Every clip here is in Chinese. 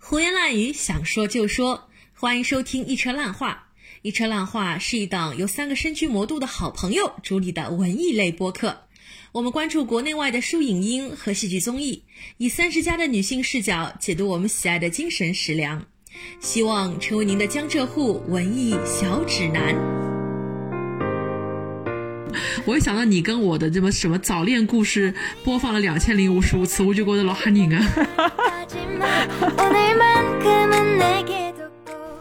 胡言乱语，想说就说。欢迎收听《一车烂话》。《一车烂话》是一档由三个身居魔都的好朋友主理的文艺类播客。我们关注国内外的书影音和戏剧综艺，以三十加的女性视角解读我们喜爱的精神食粮，希望成为您的江浙沪文艺小指南。我一想到你跟我的这么什么早恋故事播放了两千零五十五次，我就觉得老吓人啊！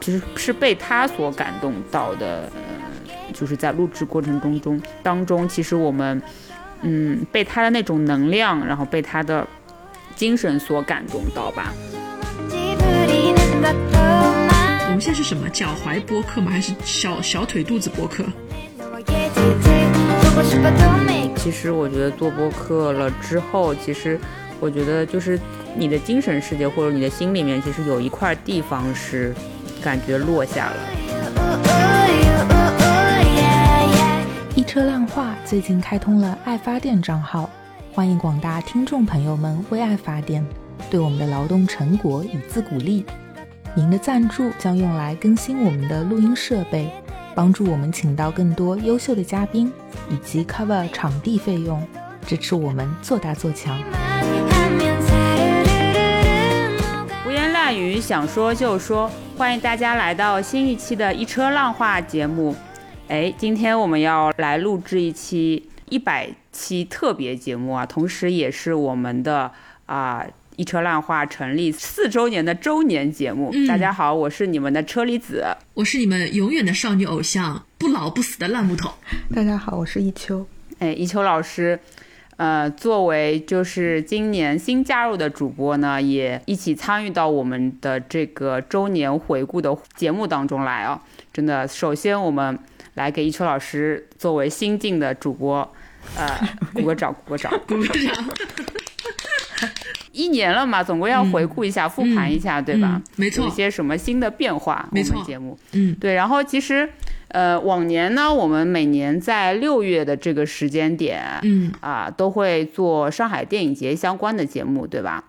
其实是被他所感动到的，呃，就是在录制过程中中当中，其实我们，嗯，被他的那种能量，然后被他的精神所感动到吧。我们现在是什么脚踝播客吗？还是小小腿肚子播客？其实我觉得做播客了之后，其实我觉得就是你的精神世界或者你的心里面，其实有一块地方是感觉落下了。一车浪话最近开通了爱发电账号，欢迎广大听众朋友们为爱发电，对我们的劳动成果以资鼓励。您的赞助将用来更新我们的录音设备。帮助我们请到更多优秀的嘉宾，以及 cover 场地费用，支持我们做大做强。胡言乱语，想说就说，欢迎大家来到新一期的一车浪话节目。哎，今天我们要来录制一期一百期特别节目啊，同时也是我们的啊。一车烂话成立四周年的周年节目，大家好，我是你们的车厘子，我是你们永远的少女偶像，不老不死的烂木头。大家好，我是一秋。哎，一秋老师，呃，作为就是今年新加入的主播呢，也一起参与到我们的这个周年回顾的节目当中来啊！真的，首先我们来给一秋老师作为新晋的主播，呃，鼓个掌，鼓个掌，鼓个掌。一年了嘛，总归要回顾一下、复盘一下，对吧？没错，有些什么新的变化？没错，节目，嗯，对。然后其实，呃，往年呢，我们每年在六月的这个时间点，嗯啊，都会做上海电影节相关的节目，对吧？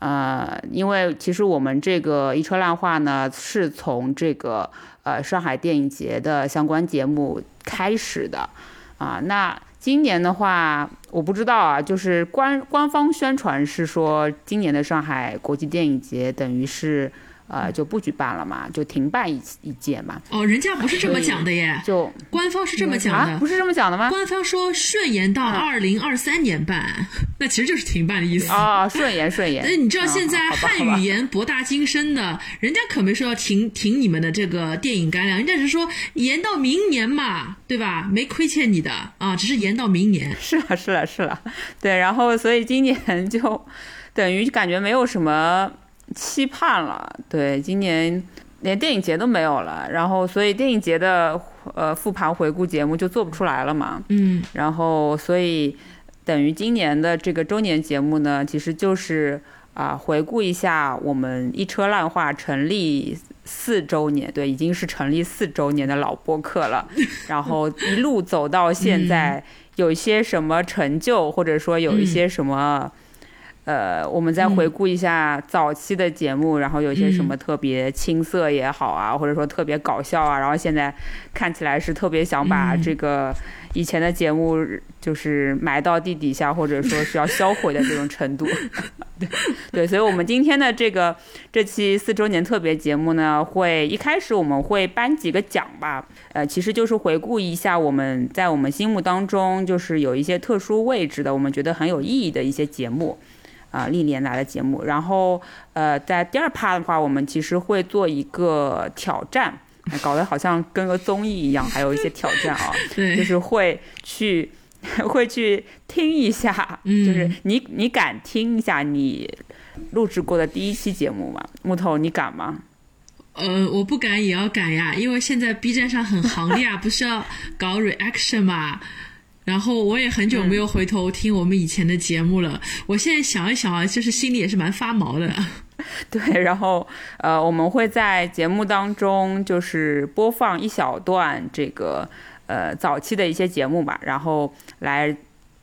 呃，因为其实我们这个一车烂话呢，是从这个呃上海电影节的相关节目开始的，啊，那。今年的话，我不知道啊，就是官官方宣传是说，今年的上海国际电影节等于是。呃，就不举办了嘛，就停办一一届嘛。哦，人家不是这么讲的耶，就官方是这么讲的，不是这么讲的吗？官方说顺延到二零二三年办，那其实就是停办的意思啊。顺延顺延。那，你知道现在汉语言博大精深的，人家可没说要停停你们的这个电影干粮，人家是说延到明年嘛，对吧？没亏欠你的啊，只是延到明年。是了是了是了，对，然后所以今年就等于感觉没有什么。期盼了，对，今年连电影节都没有了，然后所以电影节的呃复盘回顾节目就做不出来了嘛，嗯，然后所以等于今年的这个周年节目呢，其实就是啊回顾一下我们一车烂话成立四周年，对，已经是成立四周年的老播客了，然后一路走到现在，有一些什么成就，或者说有一些什么。呃，我们再回顾一下早期的节目，然后有些什么特别青涩也好啊，或者说特别搞笑啊，然后现在看起来是特别想把这个以前的节目就是埋到地底下，或者说是要销毁的这种程度。对 对，所以我们今天的这个这期四周年特别节目呢，会一开始我们会颁几个奖吧，呃，其实就是回顾一下我们在我们心目当中就是有一些特殊位置的，我们觉得很有意义的一些节目。啊，历年来的节目，然后呃，在第二趴的话，我们其实会做一个挑战，搞得好像跟个综艺一样，还有一些挑战啊，就是会去 会去听一下，就是你你敢听一下你录制过的第一期节目吗？木头，你敢吗？呃，我不敢也要敢呀，因为现在 B 站上很行的呀，不是要搞 reaction 嘛。然后我也很久没有回头听我们以前的节目了，我现在想一想啊，就是心里也是蛮发毛的。对，然后呃，我们会在节目当中就是播放一小段这个呃早期的一些节目吧，然后来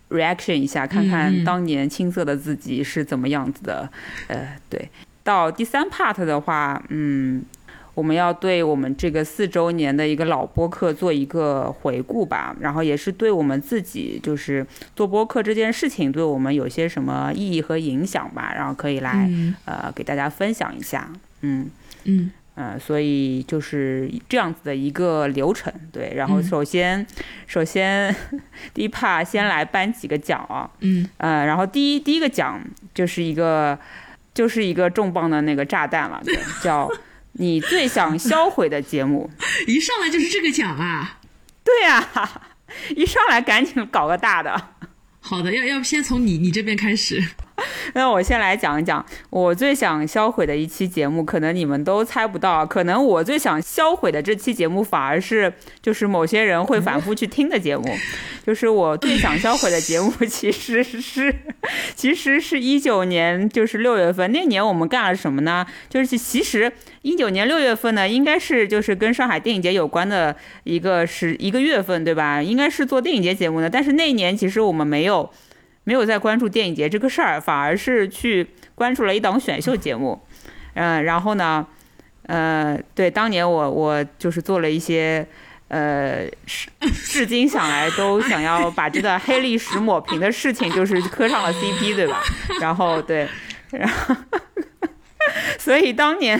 reaction 一下，看看当年青涩的自己是怎么样子的。呃，对，到第三 part 的话，嗯，我们要对我们这个四周年的一个老播客做一个回顾吧，然后也是对我们自己就是做播客这件事情对我们有些什么意义和影响吧，然后可以来、嗯。呃给大家分享一下，嗯。嗯。呃，所以就是这样子的一个流程，对。然后嗯。首先，首先 第一 part 先来颁几个奖啊，嗯，呃，然后第一第一个奖就是一个就是一个重磅的那个炸弹了，对，叫你最想销毁的节目。一上来就是这个奖啊。对呀、一上来赶紧搞个大的。好的，要要不先从你你这边开始。那我先来讲一讲我最想销毁的一期节目，可能你们都猜不到，可能我最想销毁的这期节目反而是就是某些人会反复去听的节目，就是我最想销毁的节目 其实是其实是一九年就是六月份那年我们干了什么呢？就是其实一九年六月份呢，应该是就是跟上海电影节有关的一个是一个月份对吧？应该是做电影节节目的，但是那年其实我们没有。没有在关注电影节这个事儿，反而是去关注了一档选秀节目，嗯、然后呢，呃，对，当年我我就是做了一些，呃，至至今想来都想要把这段黑历史抹平的事情，就是磕上了 CP，对吧？然后对，然后，所以当年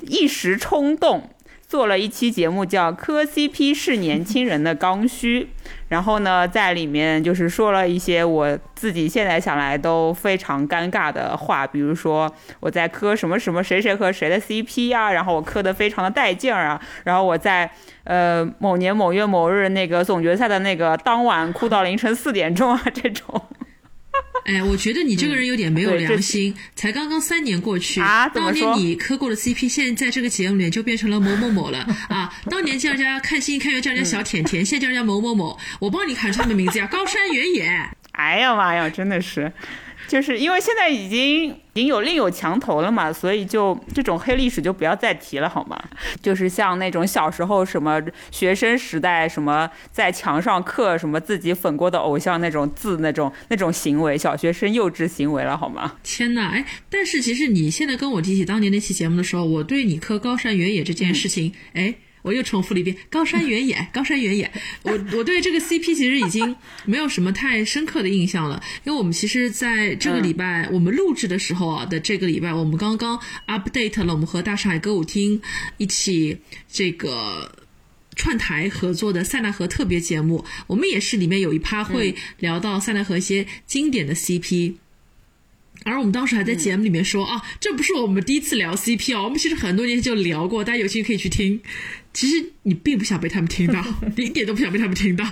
一时冲动。做了一期节目叫《磕 CP 是年轻人的刚需》，然后呢，在里面就是说了一些我自己现在想来都非常尴尬的话，比如说我在磕什么什么谁谁和谁的 CP 啊，然后我磕的非常的带劲儿啊，然后我在呃某年某月某日那个总决赛的那个当晚哭到凌晨四点钟啊，这种。哎，我觉得你这个人有点没有良心，才刚刚三年过去，啊当年你磕过的 CP，现在在这个节目里就变成了某某某了啊！当年叫人家看星看月叫人家小甜甜，现在叫人家某某某，我帮你喊出他们名字呀，高山原野。哎呀妈呀，真的是，就是因为现在已经已经有另有墙头了嘛，所以就这种黑历史就不要再提了好吗？就是像那种小时候什么学生时代什么在墙上刻什么自己粉过的偶像那种字那种那种行为，小学生幼稚行为了好吗？天呐，哎，但是其实你现在跟我提起当年那期节目的时候，我对你磕高山原野这件事情，哎。我又重复了一遍高山原野，高山原野。我我对这个 CP 其实已经没有什么太深刻的印象了，因为我们其实在这个礼拜、我们录制的时候啊的这个礼拜，我们刚刚 update 了我们和大上海歌舞厅一起这个串台合作的塞纳河特别节目，我们也是里面有一趴会聊到塞纳河一些经典的 CP。而我们当时还在节目里面说、啊，这不是我们第一次聊 CP 哦，我们其实很多年前就聊过，大家有兴趣可以去听。其实你并不想被他们听到，你 一点都不想被他们听到。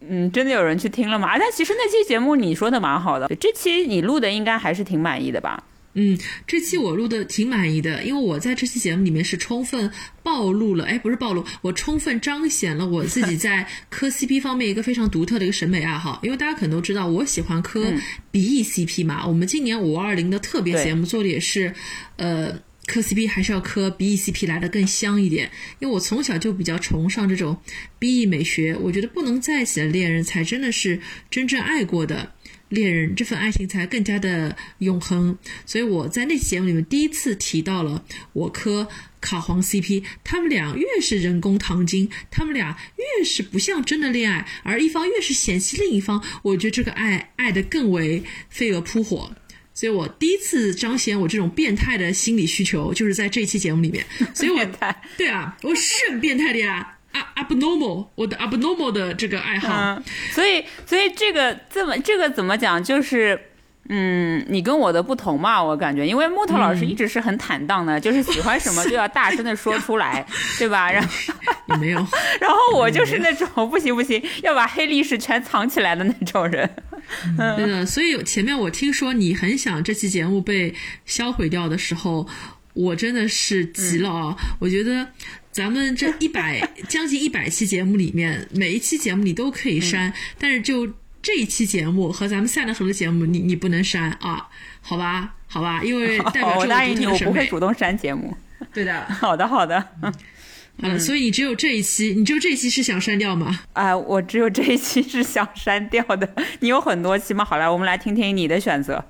嗯，真的有人去听了吗？啊但其实那期节目你说的蛮好的，这期你录的应该还是挺满意的吧？嗯，这期我录的挺满意的，因为我在这期节目里面是充分暴露了，哎，不是暴露，我充分彰显了我自己在磕 CP 方面一个非常独特的一个审美爱好。因为大家可能都知道，我喜欢磕鼻翼 CP 嘛。我们今年五二零的特别节目做的也是，呃。磕 CP 还是要磕 BE CP 来的更香一点，因为我从小就比较崇尚这种 BE 美学，我觉得不能在一起的恋人才真的是真正爱过的恋人，这份爱情才更加的永恒。所以我在那期节目里面第一次提到了我磕卡皇 CP，他们俩越是人工糖精，他们俩越是不像真的恋爱，而一方越是嫌弃另一方，我觉得这个爱爱的更为飞蛾扑火。所以我第一次彰显我这种变态的心理需求，就是在这一期节目里面。所以我对啊，我是很变态的呀，up abnormal，我的 abnormal 的这个爱好。嗯，所以所以这个这么这个怎么讲？就是嗯，你跟我的不同嘛，我感觉，因为木头老师一直是很坦荡的，就是喜欢什么就要大声的说出来，对吧？然后也没有，然后我就是那种不行不行，要把黑历史全藏起来的那种人。对的。所以前面我听说你很想这期节目被销毁掉的时候，我真的是急了啊！我觉得。咱们这一百将近一百期节目里面，每一期节目你都可以删，但是就这一期节目和咱们赛纳河的节目，你你不能删啊，好吧，好吧，因为代表我着答应你，我独特的审美。不会主动删节目。对的，好的好的，好了，所以你只有这一期，你只有这一期是想删掉吗？啊，我只有这一期是想删掉的。你有很多期吗？好来，我们来听听你的选择。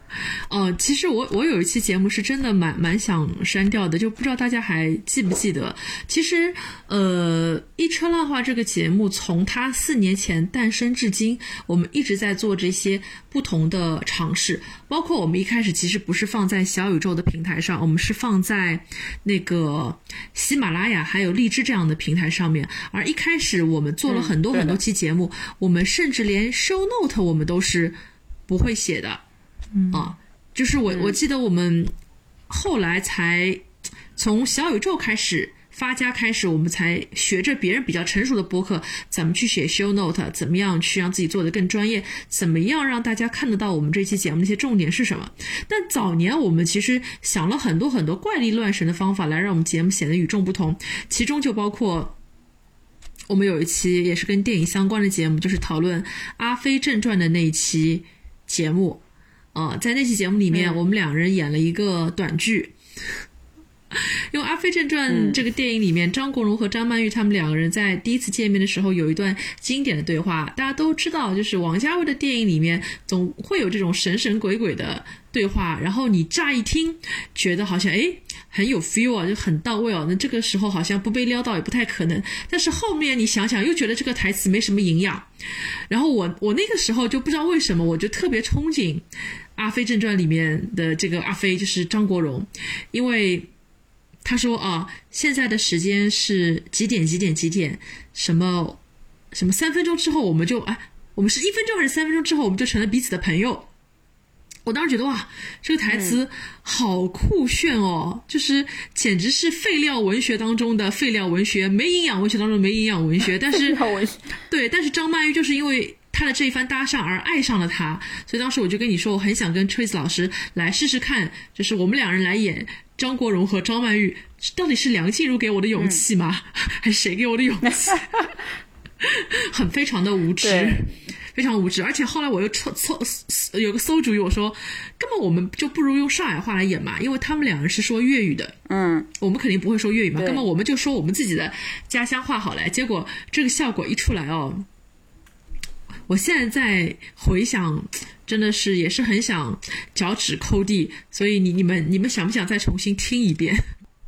哦，其实我我有一期节目是真的蛮蛮想删掉的，就不知道大家还记不记得？其实，呃，一车烂话这个节目从它四年前诞生至今，我们一直在做这些不同的尝试，包括我们一开始其实不是放在小宇宙的平台上，我们是放在那个喜马拉雅还有荔枝这样的平台上面。而一开始我们做了很多很多期节目，我们甚至连 show note 我们都是不会写的。啊，就是我我记得我们后来才从小宇宙开始发家开始，我们才学着别人比较成熟的播客怎么去写 show note，怎么样去让自己做的更专业，怎么样让大家看得到我们这期节目那些重点是什么。但早年我们其实想了很多很多怪力乱神的方法来让我们节目显得与众不同，其中就包括。我们有一期也是跟电影相关的节目，就是讨论《阿飞正传》的那一期节目。呃，在那期节目里面，我们两人演了一个短剧。因为《阿飞正传》这个电影里面，张国荣和张曼玉他们两个人在第一次见面的时候有一段经典的对话。大家都知道，就是王家卫的电影里面总会有这种神神鬼鬼的对话，然后你乍一听觉得好像诶很有 feel 啊，就很到位哦。那这个时候好像不被撩到也不太可能，但是后面你想想又觉得这个台词没什么营养。然后我我那个时候就不知道为什么，我就特别憧憬《阿飞正传》里面的这个阿飞，就是张国荣，因为。他说啊，现在的时间是几点？几点？几点？什么？什么？三分钟之后我们就哎，我们是一分钟还是三分钟之后我们就成了彼此的朋友？我当时觉得哇，这个台词好酷炫哦，就是简直是废料文学当中的废料文学，没营养文学当中的没营养文学。但是对，但是张曼玉就是因为他的这一番搭讪而爱上了他，所以当时我就跟你说，我很想跟 Trace 老师来试试看，就是我们两人来演张国荣和张曼玉，到底是梁静茹给我的勇气吗？还是谁给我的勇气？很非常的无知。非常无知，而且后来我又凑凑有个馊主意，我说，根本我们就不如用上海话来演嘛，因为他们两人是说粤语的，嗯，我们肯定不会说粤语嘛，根本我们就说我们自己的家乡话好了。结果这个效果一出来哦，我现在在回想，真的是也是很想脚趾抠地。所以你你们你们想不想再重新听一遍？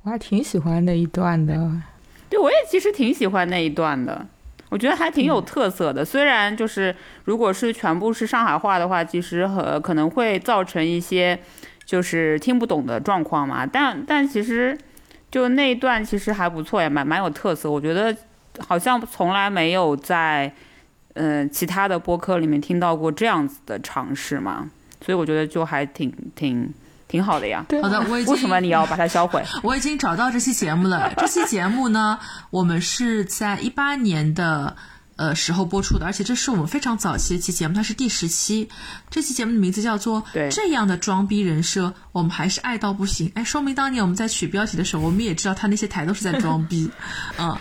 我还挺喜欢那一段的。对，我也其实挺喜欢那一段的，我觉得还挺有特色的。虽然就是如果是全部是上海话的话，其实和可能会造成一些就是听不懂的状况嘛，但但其实就那一段其实还不错呀，蛮蛮有特色。我觉得好像从来没有在嗯、呃其他的播客里面听到过这样子的尝试吗，所以我觉得就还挺挺挺好的呀。对好的，我已经 为什么你要把它销毁？我已经找到这期节目了。这期节目呢，我们是在一八年的呃时候播出的，而且这是我们非常早期的一期节目，它是第十期。这期节目的名字叫做对《这样的装逼人设，我们还是爱到不行》。哎，说明当年我们在取标题的时候，我们也知道他那些台都是在装逼，嗯。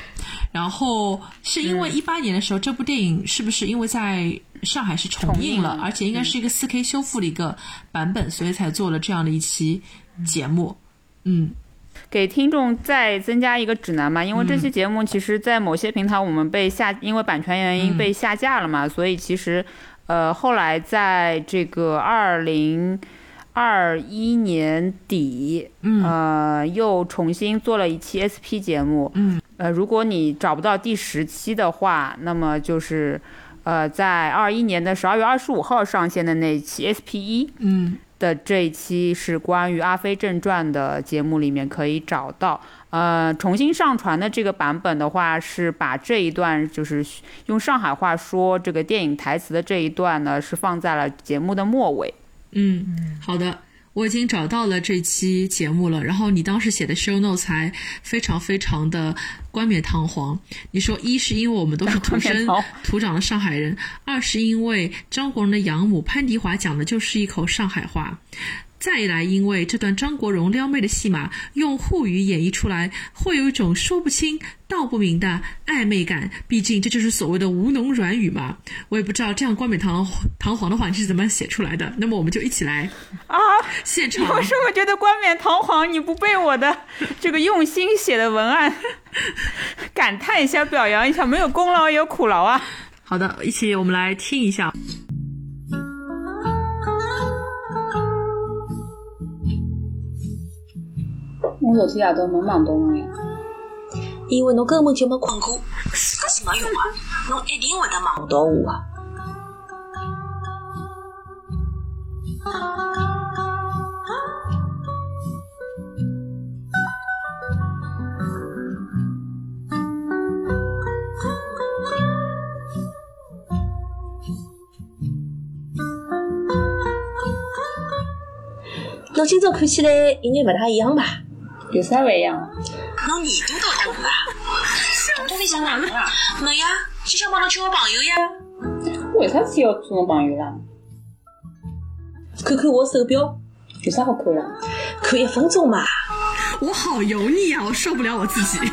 然后是因为一八年的时候，这部电影是不是因为在上海是重映了，而且应该是一个四 K 修复的一个版本，所以才做了这样的一期节目。嗯，给听众再增加一个指南嘛，因为这期节目其实，在某些平台我们被下，因为版权原因被下架了嘛，所以其实，呃，后来在这个二零二一年底，嗯呃，又重新做了一期 SP 节目，嗯，呃，如果你找不到第十期的话，那么就是，呃，在二一年的十二月二十五号上线的那一期 SP 一，嗯的这一期是关于《阿飞正传》的节目，里面可以找到。呃，重新上传的这个版本的话，是把这一段就是用上海话说这个电影台词的这一段呢，是放在了节目的末尾。嗯，好的，我已经找到了这期节目了。然后你当时写的 show notes 还非常非常的冠冕堂皇。你说，一是因为我们都是土生土长的上海人，二是因为张国荣的养母潘迪华讲的就是一口上海话。再来，因为这段张国荣撩妹的戏码用沪语演绎出来，会有一种说不清道不明的暧昧感。毕竟这就是所谓的吴侬软语嘛。我也不知道这样冠冕堂堂皇的话你是怎么写出来的。那么我们就一起来啊，现场我是不是觉得冠冕堂皇？你不被我的这个用心写的文案 感叹一下，表扬一下，没有功劳也有苦劳啊。好的，一起我们来听一下。我昨天夜到没忙到侬呀，因为侬根本就没困过，自个是没用啊，侬一定会得忙到我啊。侬今朝看起来有眼勿大一样吧？有啥勿一样啊？侬耳朵都大过啊？我到底想哪能啊？没呀，就想帮侬交个朋友呀。我为啥子要做侬朋友啦？看看我手表，有啥好看啦？看一分钟嘛。我好油腻啊，我受不了我自己。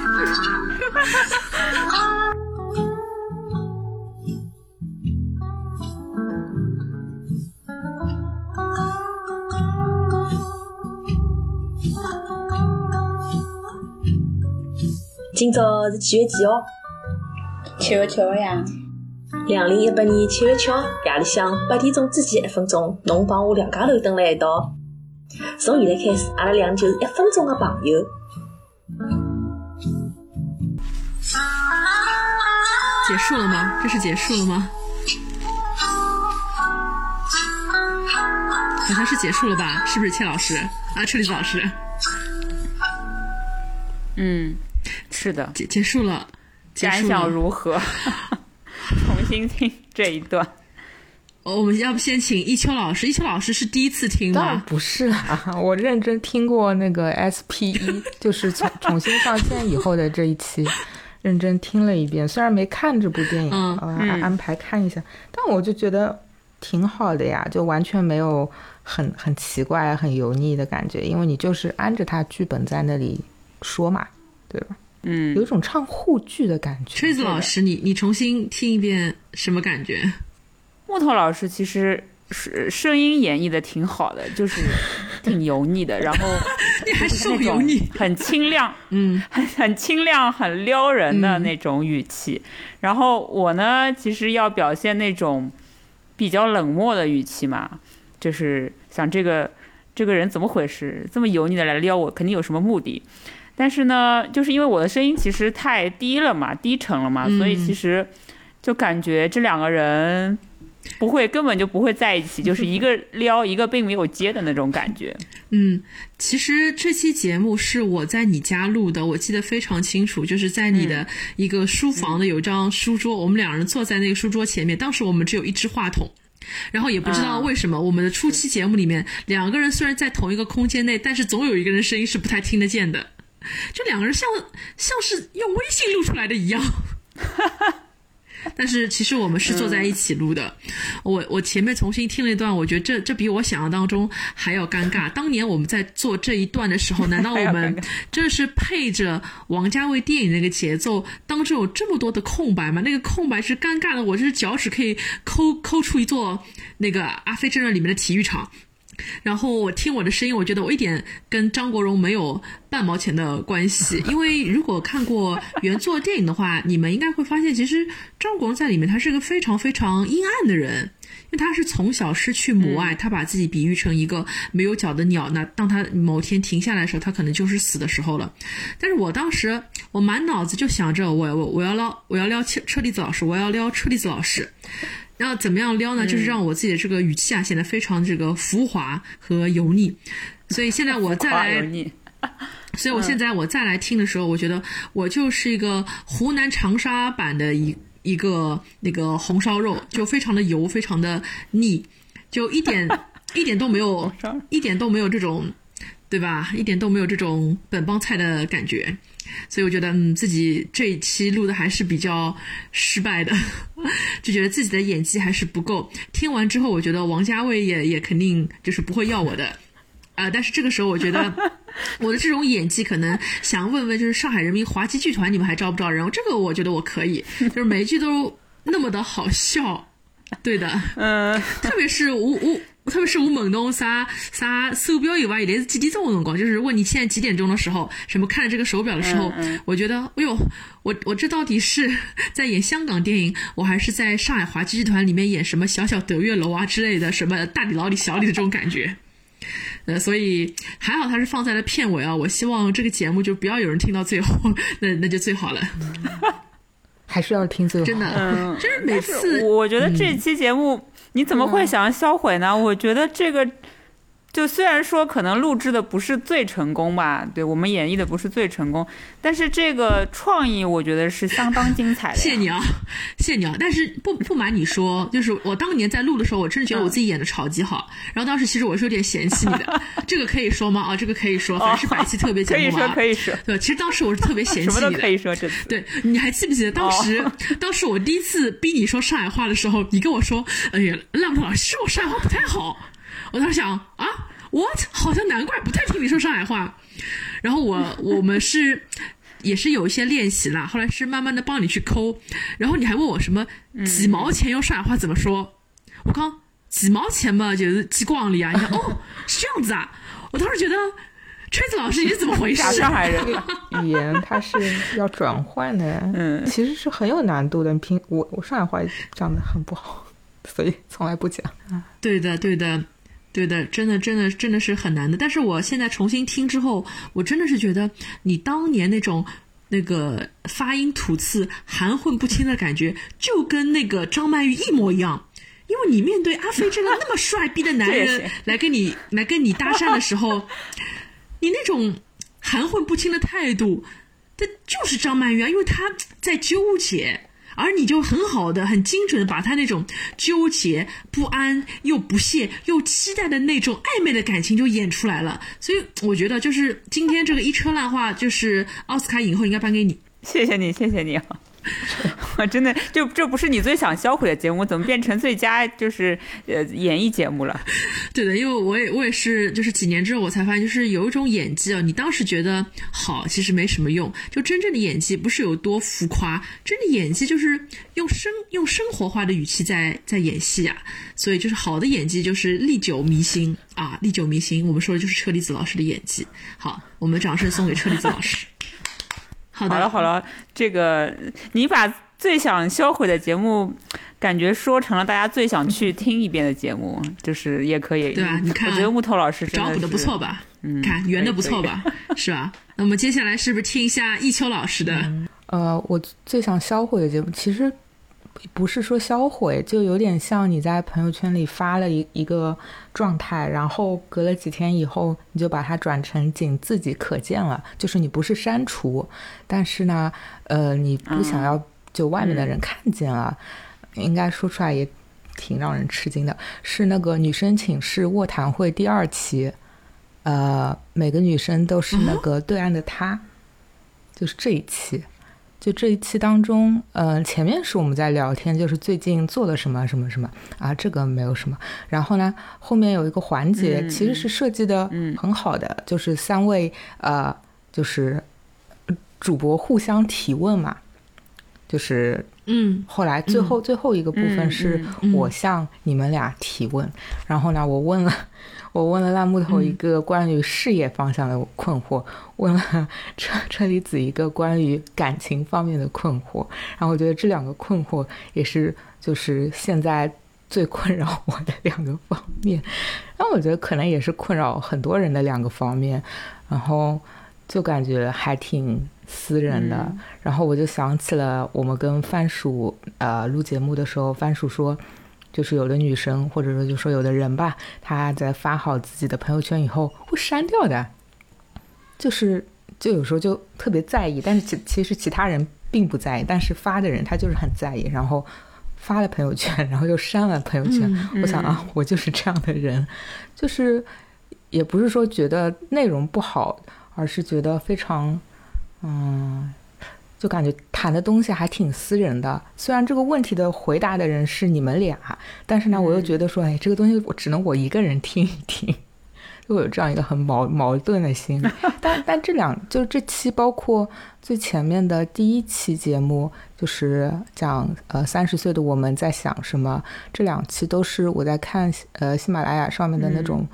今朝是几月几号？七月七号呀。两零一八年七月七号夜里向八点钟之前一分钟，侬帮我两家头蹲辣一道。从现在开始，阿拉俩就是一分钟的朋友。结束了吗？这是结束了吗？好像是结束了吧？是不是切老师啊？车厘子老师？嗯，是的。结结束了，结感想如何？重新听这一段。哦我们要不先请一秋老师？一秋老师是第一次听吗？当然不是啊，我认真听过那个 SP 一，就是重重新上线以后的这一期，认真听了一遍。虽然没看这部电影，嗯呃安安排看一下，但我就觉得挺好的呀，就完全没有很很奇怪、很油腻的感觉，因为你就是按着他剧本在那里说嘛，对吧？嗯有一种唱沪剧的感觉。吹子老师，你你重新听一遍，什么感觉？木头老师其实是声音演绎的挺好的，就是挺油腻的，然后你 还就是那种受油腻？很清亮，嗯，很很清亮、很撩人的那种语气。然后我呢，其实要表现那种比较冷漠的语气嘛，就是想这个这个人怎么回事，这么油腻的来撩我，肯定有什么目的。但是呢，就是因为我的声音其实太低了嘛，低沉了嘛，嗯所以其实就感觉这两个人不会，根本就不会在一起，就是一个撩，一个并没有接的那种感觉。嗯，其实这期节目是我在你家录的，我记得非常清楚，就是在你的一个书房的有一张书桌，我们两人坐在那个书桌前面，当时我们只有一支话筒。然后也不知道为什么，我们的初期节目里面，两个人虽然在同一个空间内，但是总有一个人声音是不太听得见的，就两个人像像是用微信录出来的一样。但是其实我们是坐在一起录的。我我前面重新听了一段，我觉得这这比我想象当中还要尴尬。当年我们在做这一段的时候，难道我们真的是配着王家卫电影那个节奏，当中有这么多的空白吗？那个空白是尴尬的，我就是脚趾可以抠抠出一座那个《阿飞正传》里面的体育场。然后我听我的声音，我觉得我一点跟张国荣没有半毛钱的关系。因为如果看过原作电影的话，你们应该会发现，其实张国荣在里面他是个非常非常阴暗的人。因为他是从小失去母爱，他把自己比喻成一个没有脚的鸟。那当他某天停下来的时候，他可能就是死的时候了。但是我当时我满脑子就想着，我我我要撩我要撩车车厘子老师，我要撩车厘子老师。然后怎么样撩呢？就是让我自己的这个语气啊显得非常这个浮华和油腻。所以现在我再来。所以我现在我再来听的时候，我觉得我就是一个湖南长沙版的一一个那个红烧肉，就非常的油，非常的腻，就一点 一点都没有，一点都没有这种，对吧？一点都没有这种本帮菜的感觉。所以我觉得，嗯，自己这一期录的还是比较失败的，就觉得自己的演技还是不够。听完之后，我觉得王家卫也也肯定就是不会要我的。啊、但是这个时候，我觉得 我的这种演技，可能想问问，就是上海人民滑稽剧团，你们还招不招人？这个我觉得我可以，就是每一句都那么的好笑，对的，嗯，特别是吴吴特别是我问侬啥啥手表有伐？现在是几点钟的辰光？就是问你现在几点钟的时候，什么看着这个手表的时候，我觉得，哎呦，我我这到底是在演香港电影，我还是在上海华剧剧团里面演什么小小德月楼啊之类的，什么大李老李小李的这种感觉。呃，所以还好它是放在了片尾啊。我希望这个节目就不要有人听到最后，那那就最好了。还是要听最后，真的，嗯，就是每次我觉得这期节目你怎么会想要销毁呢？我觉得这个。就虽然说可能录制的不是最成功吧，对我们演绎的不是最成功，但是这个创意我觉得是相当精彩的。谢谢你啊，谢谢你啊！但是不不瞒你说，就是我当年在录的时候，我真的觉得我自己演的超级好。然后当时其实我是有点嫌弃你的，这个可以说吗？啊，这个可以说，反正是百期特别 节目嘛。可以说，可以说。对，其实当时我是特别嫌弃你的。什么都可以说，这对，你还记不记得当时？当时我第一次逼你说上海话的时候，你跟我说：“哎呀，浪浪老师，我上海话不太好。”我当时想啊。What？好像难怪不太听你说上海话。然后我我们是也是有一些练习啦，后来是慢慢的帮你去抠。然后你还问我什么几毛钱用上海话怎么说？我刚几毛钱嘛，就是几光里啊。你看哦，是这样子啊。我当时觉得锤子老师你是怎么回事？上海人 语言它是要转换的，嗯，其实是很有难度的。拼我我上海话讲的很不好，所以从来不讲。对的，对的。对的，真的，真的，真的是很难的。但是我现在重新听之后，我真的是觉得你当年那种那个发音吐字含混不清的感觉，就跟那个张曼玉一模一样。因为你面对阿飞这个那么帅逼的男人 来跟你来跟你搭讪的时候，你那种含混不清的态度，这就是张曼玉啊，因为他在纠结。而你就很好的、很精准的把他那种纠结、不安、又不屑、又期待的那种暧昧的感情就演出来了，所以我觉得就是今天这个一车烂话，就是奥斯卡影后应该颁给你。谢谢你，谢谢你啊。我真的就这不是你最想销毁的节目，怎么变成最佳就是呃演艺节目了？对的，因为我也我也是，就是几年之后我才发现，就是有一种演技啊，你当时觉得好，其实没什么用。就真正的演技不是有多浮夸，真的演技就是用生用生活化的语气在在演戏啊。所以就是好的演技就是历久弥新啊，历久弥新。我们说的就是车厘子老师的演技。好，我们掌声送给车厘子老师。好了好了，这个你把最想销毁的节目，感觉说成了大家最想去听一遍的节目，就是也可以。对啊，你看，我觉得木头老师找补的不错吧？嗯，看圆的不错吧？是吧？那我们接下来是不是听一下一秋老师的？呃，我最想销毁的节目，其实。不是说销毁，就有点像你在朋友圈里发了一一个状态，然后隔了几天以后，你就把它转成仅自己可见了。就是你不是删除，但是呢，呃，你不想要就外面的人看见了，应该说出来也挺让人吃惊的。是那个女生寝室卧谈会第二期，呃，每个女生都是那个对岸的他，就是这一期。就这一期当中，呃，前面是我们在聊天，就是最近做了什么什么什么啊，这个没有什么。然后呢，后面有一个环节，其实是设计的很好的，就是三位呃，就是主播互相提问嘛，就是嗯，后来最后最后一个部分是我向你们俩提问，然后呢，我问了。我问了烂木头一个关于事业方向的困惑，问了车车厘子一个关于感情方面的困惑，然后我觉得这两个困惑也是就是现在最困扰我的两个方面，然后我觉得可能也是困扰很多人的两个方面，然后就感觉还挺私人的，然后我就想起了我们跟番薯呃录节目的时候，番薯说。就是有的女生，或者说就说有的人吧，她在发好自己的朋友圈以后会删掉的，就是就有时候就特别在意，但是其其实其他人并不在意，但是发的人他就是很在意，然后发了朋友圈，然后又删了朋友圈。我想啊，我就是这样的人，就是也不是说觉得内容不好，而是觉得非常嗯。就感觉谈的东西还挺私人的，虽然这个问题的回答的人是你们俩，但是呢，我又觉得说，哎，这个东西我只能我一个人听一听，就会有这样一个很矛矛盾的心。理。但但这两就是这期包括最前面的第一期节目，就是讲呃三十岁的我们在想什么，这两期都是我在看呃喜马拉雅上面的那种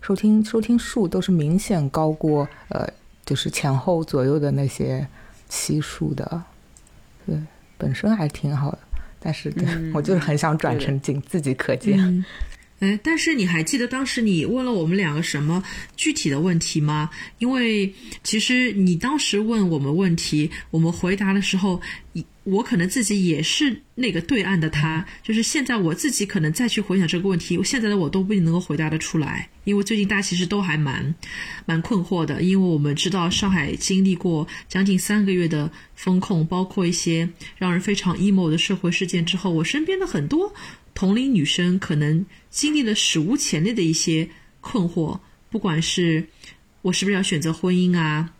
收听、收听数都是明显高过呃就是前后左右的那些期数的，对，本身还挺好的。但是，对、我就是很想转成仅自己可见。嗯哎，但是你还记得当时你问了我们两个什么具体的问题吗？因为其实你当时问我们问题，我们回答的时候，我可能自己也是那个对岸的他，就是现在我自己可能再去回想这个问题，现在的我都不一定能够回答得出来。因为最近大家其实都还蛮蛮困惑的，因为我们知道上海经历过将近三个月的风控，包括一些让人非常 emo 的社会事件之后，我身边的很多。同龄女生可能经历了史无前例的一些困惑，不管是我是不是要选择婚姻啊，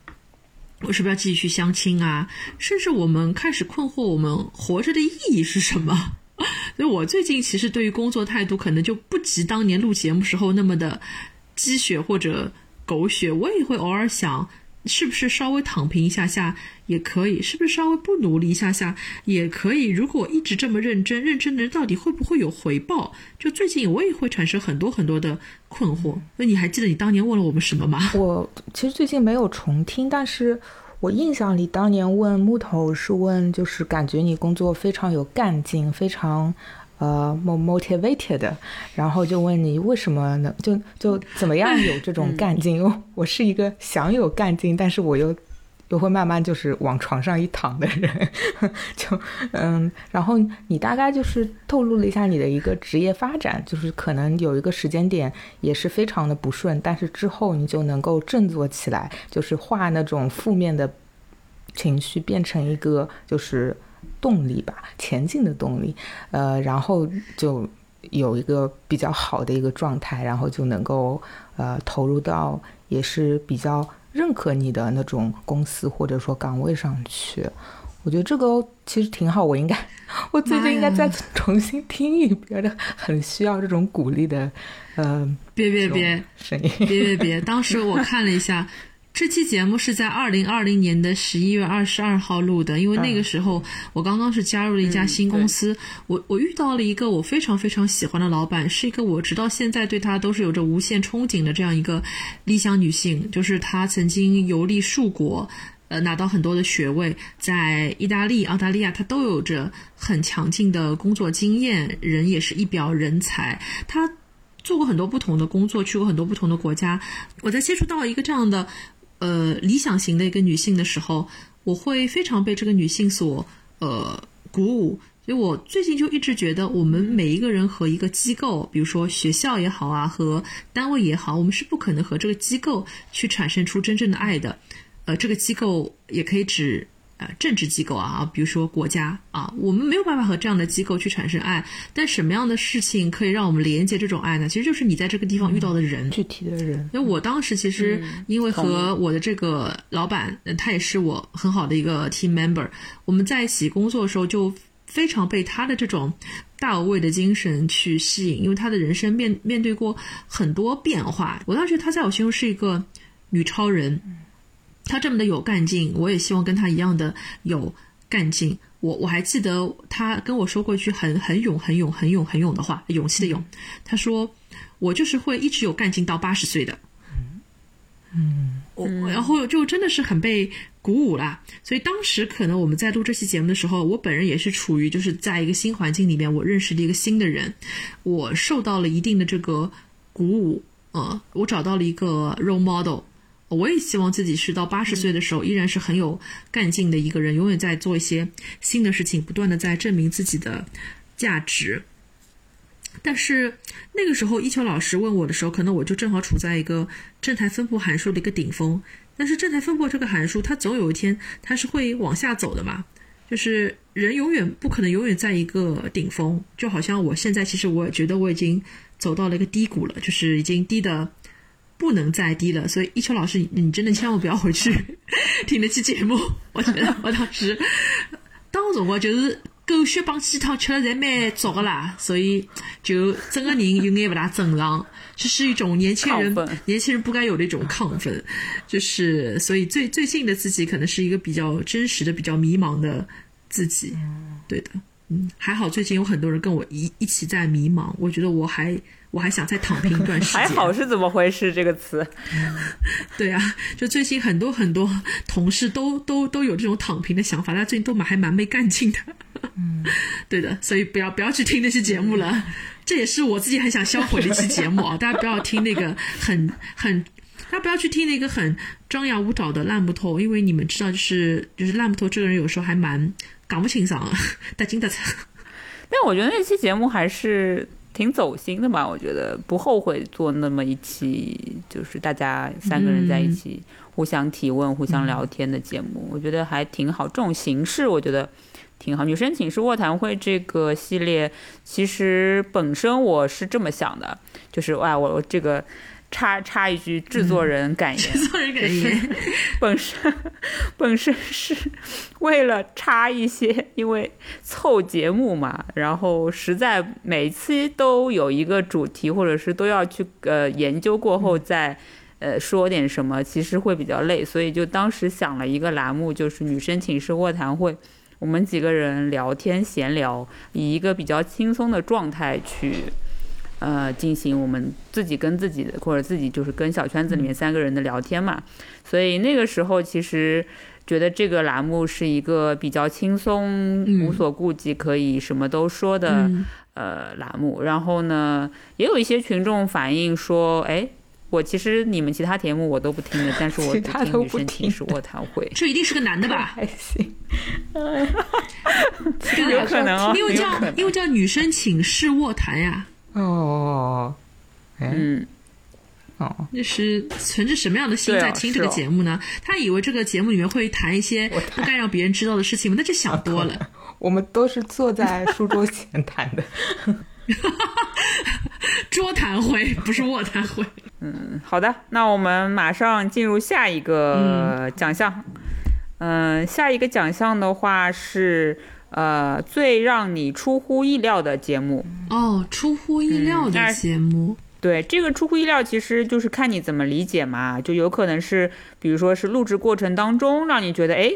我是不是要继续去相亲啊，甚至我们开始困惑我们活着的意义是什么。所以我最近其实对于工作态度可能就不及当年录节目时候那么的鸡血或者狗血，我也会偶尔想。是不是稍微躺平一下下也可以？是不是稍微不努力一下下也可以？如果一直这么认真，认真的人到底会不会有回报？就最近我也会产生很多很多的困惑。那你还记得你当年问了我们什么吗？我其实最近没有重听，但是我印象里当年问木头是问，就是感觉你工作非常有干劲，非常。呃，motivated，然后就问你为什么呢？就就怎么样有这种干劲？因 为我是一个想有干劲，但是我又又会慢慢就是往床上一躺的人，就嗯，然后你大概就是透露了一下你的一个职业发展，就是可能有一个时间点也是非常的不顺，但是之后你就能够振作起来，就是化那种负面的情绪变成一个就是。动力吧，前进的动力，呃，然后就有一个比较好的一个状态，然后就能够呃投入到也是比较认可你的那种公司或者说岗位上去。我觉得这个其实挺好，我应该 我最近应该再重新听一遍的，很需要这种鼓励的，呃，别别别声音，别别别，当时我看了一下。这期节目是在二零二零年的十一月二十二号录的，因为那个时候我刚刚是加入了一家新公司，我我遇到了一个我非常非常喜欢的老板，是一个我直到现在对她都是有着无限憧憬的这样一个理想女性，就是她曾经游历数国，呃，拿到很多的学位，在意大利、澳大利亚，她都有着很强劲的工作经验，人也是一表人才，她做过很多不同的工作，去过很多不同的国家，我在接触到一个这样的。呃，理想型的一个女性的时候，我会非常被这个女性所呃鼓舞。所以我最近就一直觉得，我们每一个人和一个机构，比如说学校也好啊，和单位也好，我们是不可能和这个机构去产生出真正的爱的。呃，这个机构也可以指。呃，政治机构啊，比如说国家啊，我们没有办法和这样的机构去产生爱。但什么样的事情可以让我们连接这种爱呢？其实就是你在这个地方遇到的人，具体的人。因为我当时其实因为和我的这个老板，他也是我很好的一个 team member，我们在一起工作的时候就非常被他的这种大无畏的精神去吸引，因为他的人生面面对过很多变化。我当时他在我心中是一个女超人。他这么的有干劲，我也希望跟他一样的有干劲。我我还记得他跟我说过一句很很勇、很勇、很勇、很勇的话，勇气的勇。他说：“我就是会一直有干劲到八十岁的。”嗯，我然后就真的是很被鼓舞啦。所以当时可能我们在录这期节目的时候，我本人也是处于就是在一个新环境里面，我认识了一个新的人，我受到了一定的这个鼓舞。呃，我找到了一个 role model。我也希望自己是到八十岁的时候依然是很有干劲的一个人，永远在做一些新的事情，不断的在证明自己的价值。但是那个时候，一秋老师问我的时候，可能我就正好处在一个正态分布函数的一个顶峰。但是正态分布这个函数，它总有一天它是会往下走的嘛？就是人永远不可能永远在一个顶峰，就好像我现在其实我也觉得我已经走到了一个低谷了，就是已经低的。不能再低了，所以一秋老师，你你真的千万不要回去 听那期节目。我觉得我当时当时我就是狗血帮鸡汤吃了侪蛮足的啦，所以就整个人有眼不大正常，这是一种年轻人年轻人不该有的一种亢奋，就是所以最最近的自己可能是一个比较真实的、比较迷茫的自己，对的，嗯，还好最近有很多人跟我一一起在迷茫，我觉得我还我还想再躺平一段时间，还好是怎么回事？这个词，对啊，就最近很多很多同事都都都有这种躺平的想法，大家最近都蛮还蛮没干劲的。嗯，对的，所以不要不要去听那些节目了，这也是我自己很想销毁的一期节目啊！大家不要听那个很很，大家不要去听那个很张牙舞爪的烂木头，因为你们知道，就是就是烂木头这个人有时候还蛮讲不清爽的，带劲的惨。但我觉得那期节目还是挺走心的嘛。我觉得不后悔做那么一期，就是大家三个人在一起互相提问、互相聊天的节目，我觉得还挺好。这种形式我觉得挺好。女生寝室卧谈会这个系列，其实本身我是这么想的，就是哇，我我这个。插插一句，制作人感言，制作人感言，本身本身是为了插一些，因为凑节目嘛，然后实在每期都有一个主题，或者是都要去呃研究过后再呃说点什么，其实会比较累，所以就当时想了一个栏目，就是女生寝室卧谈会，我们几个人聊天闲聊，以一个比较轻松的状态去。呃，进行我们自己跟自己的，或者自己就是跟小圈子里面三个人的聊天嘛。所以那个时候其实觉得这个栏目是一个比较轻松、无所顾忌、可以什么都说的呃栏目。然后呢，也有一些群众反映说，哎，我其实你们其他节目我都不听的，但是我只听女生听寝室卧谈会，这一定是个男的吧？还行，有可能哦，因为叫因为叫女生寝室卧谈呀。哦，哎，嗯。哦，那是存着什么样的心在听这个节目呢？他以为这个节目里面会谈一些不该让别人知道的事情吗？那就想多了。我们都是坐在书桌前谈的。桌谈会不是卧谈会。嗯好的，那我们马上进入下一个奖项。嗯、下一个奖项的话是呃最让你出乎意料的节目。哦，出乎意料的节目。对，这个出乎意料其实就是看你怎么理解嘛，就有可能是，比如说是录制过程当中让你觉得哎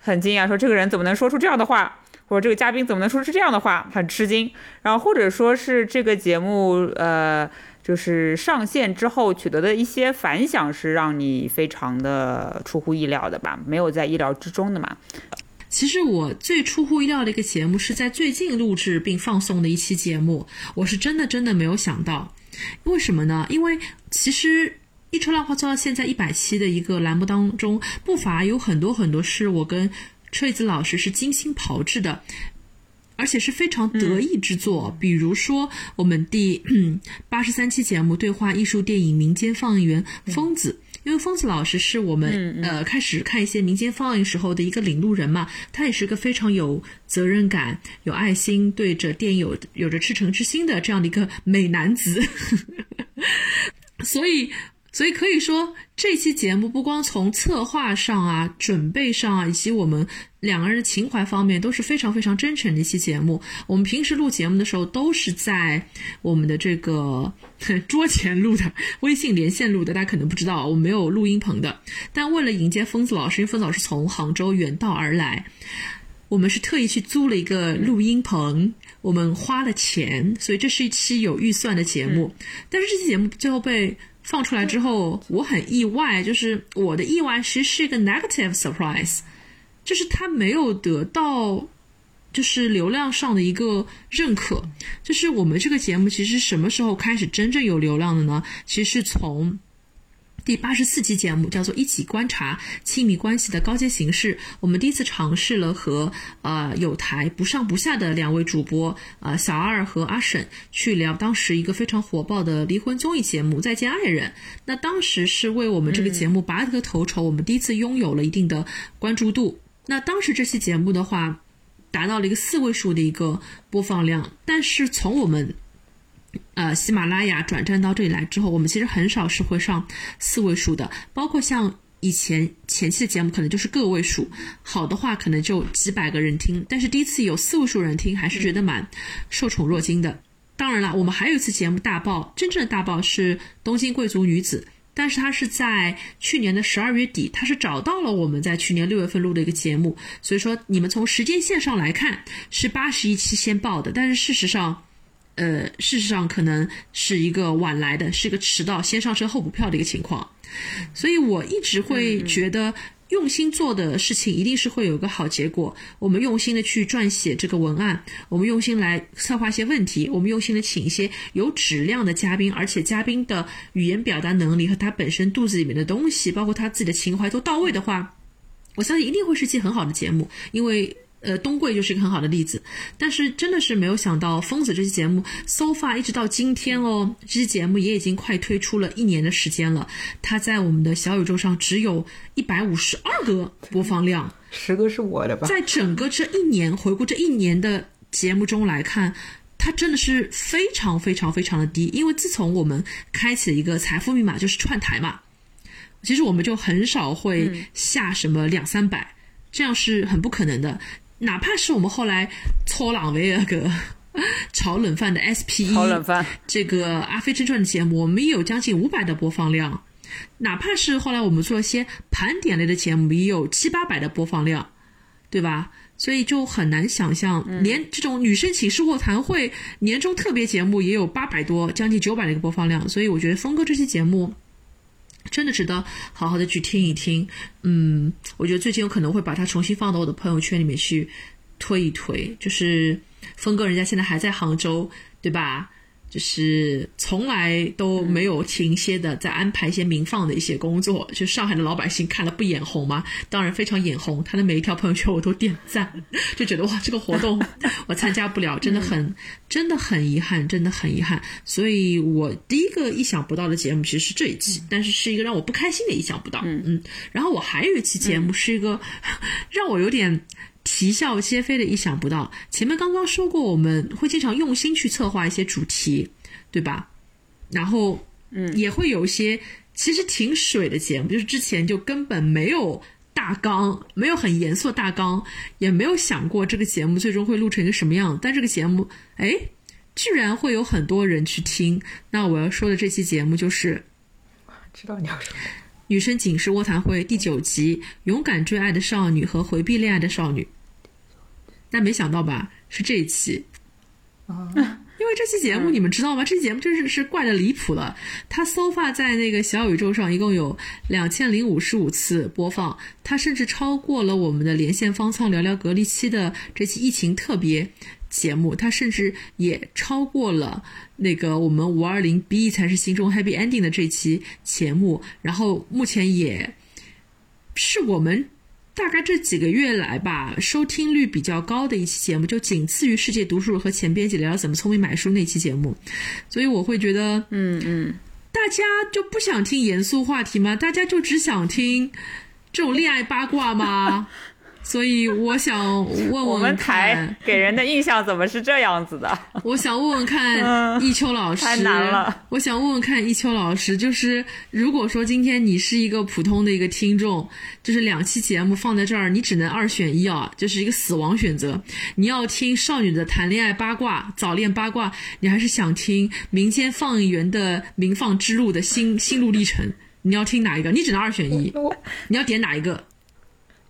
很惊讶，说这个人怎么能说出这样的话，或者这个嘉宾怎么能说出这样的话，很吃惊。然后或者说是这个节目呃就是上线之后取得的一些反响是让你非常的出乎意料的吧，没有在意料之中的嘛。其实我最出乎意料的一个节目是在最近录制并放送的一期节目，我是真的真的没有想到，为什么呢？因为其实。一车浪花做到现在一百期的一个栏目当中，不乏有很多很多是我跟车厘子老师是精心炮制的，而且是非常得意之作。比如说，我们第八十三期节目《对话艺术电影民间放映员疯子》。因为疯子老师是我们呃开始看一些民间放映时候的一个领路人嘛，他也是个非常有责任感、有爱心、对着电影有有着赤诚之心的这样的一个美男子，所以。所以可以说，这期节目不光从策划上啊、准备上啊，以及我们两个人的情怀方面，都是非常非常真诚的一期节目。我们平时录节目的时候，都是在我们的这个 桌前录的，微信连线录的。大家可能不知道，我们没有录音棚的。但为了迎接疯子老师，因为疯子老师从杭州远道而来，我们是特意去租了一个录音棚，我们花了钱，所以这是一期有预算的节目。但是这期节目最后被放出来之后，我很意外，就是我的意外其实是一个 negative surprise，就是他没有得到就是流量上的一个认可。就是我们这个节目其实什么时候开始真正有流量的呢？其实是从。第八十四期节目叫做《一起观察亲密关系的高阶形式》，我们第一次尝试了和呃有台不上不下的两位主播呃小二和阿沈去聊当时一个非常火爆的离婚综艺节目《再见爱人》。那当时是为我们这个节目拔得头筹，我们第一次拥有了一定的关注度。那当时这期节目的话，达到了一个四位数的一个播放量，但是从我们呃，喜马拉雅转战到这里来之后，我们其实很少是会上四位数的，包括像以前前期的节目可能就是个位数，好的话可能就几百个人听，但是第一次有四位数人听，还是觉得蛮受宠若惊的。当然了，我们还有一次节目大爆，真正的大爆是《东京贵族女子》，但是它是在去年的十二月底，它是找到了我们在去年六月份录的一个节目，所以说你们从时间线上来看是八十一期先报的，但是事实上。呃，事实上可能是一个晚来的，是一个迟到，先上车后补票的一个情况，所以我一直会觉得用心做的事情一定是会有一个好结果。我们用心的去撰写这个文案，我们用心来策划一些问题，我们用心的请一些有质量的嘉宾，而且嘉宾的语言表达能力和他本身肚子里面的东西，包括他自己的情怀都到位的话，我相信一定会是期很好的节目，因为。呃，东贵就是一个很好的例子，但是真的是没有想到，疯子这期节目，so far 一直到今天哦，这期节目也已经快推出了一年的时间了，它在我们的小宇宙上只有一百五十二个播放量，十个是我的吧？在整个这一年回顾这一年的节目中来看，它真的是非常非常非常的低，因为自从我们开启了一个财富密码，就是串台嘛，其实我们就很少会下什么两三百，这样是很不可能的。哪怕是我们后来搓朗维那个 炒冷饭的 S P E，炒冷饭这个阿飞正传的节目，我们也有将近五百的播放量。哪怕是后来我们做一些盘点类的节目，也有七八百的播放量，对吧？所以就很难想象，连这种女生寝室卧谈会年终特别节目也有八百多，将近九百的一个播放量。所以我觉得峰哥这期节目。真的值得好好的去听一听，嗯，我觉得最近有可能会把它重新放到我的朋友圈里面去推一推。就是峰哥人家现在还在杭州，对吧？就是从来都没有停歇的在安排一些民放的一些工作，就上海的老百姓看了不眼红吗？当然非常眼红，他的每一条朋友圈我都点赞，就觉得哇，这个活动 我参加不了，真的很真的很遗憾，真的很遗憾。所以我第一个意想不到的节目其实是这一期，但是是一个让我不开心的意想不到。嗯嗯，然后我还有一期节目是一个 让我有点。啼笑皆非的意想不到。前面刚刚说过，我们会经常用心去策划一些主题，对吧？然后，嗯，也会有一些其实挺水的节目，就是之前就根本没有大纲，没有很严肃的大纲，也没有想过这个节目最终会录成一个什么样。但这个节目，哎，居然会有很多人去听。那我要说的这期节目就是，知道你要说。女生警示卧谈会第九集：勇敢追爱的少女和回避恋爱的少女。但没想到吧，是这一期。啊，因为这期节目你们知道吗？这期节目真是是怪的离谱了。它 so far 在那个小宇宙上一共有两千零五十五次播放，它甚至超过了我们的连线方舱聊聊隔离期的这期疫情特别。节目，它甚至也超过了那个我们五二零 B 才是心中 Happy Ending 的这期节目，然后目前也是我们大概这几个月来吧收听率比较高的一期节目，就仅次于世界读书和前编辑聊聊怎么聪明买书那期节目，所以我会觉得，嗯嗯，大家就不想听严肃话题吗？大家就只想听这种恋爱八卦吗？所以我想问问我们台给人的印象怎么是这样子的？我想问问看一秋老师，太难了。我想问问看一秋老师，就是如果说今天你是一个普通的一个听众，就是两期节目放在这儿，你只能二选一啊，就是一个死亡选择。你要听少女的谈恋爱八卦、早恋八卦，你还是想听民间放映员的民放之路的心心路历程？你要听哪一个？你只能二选一，你要点哪一个？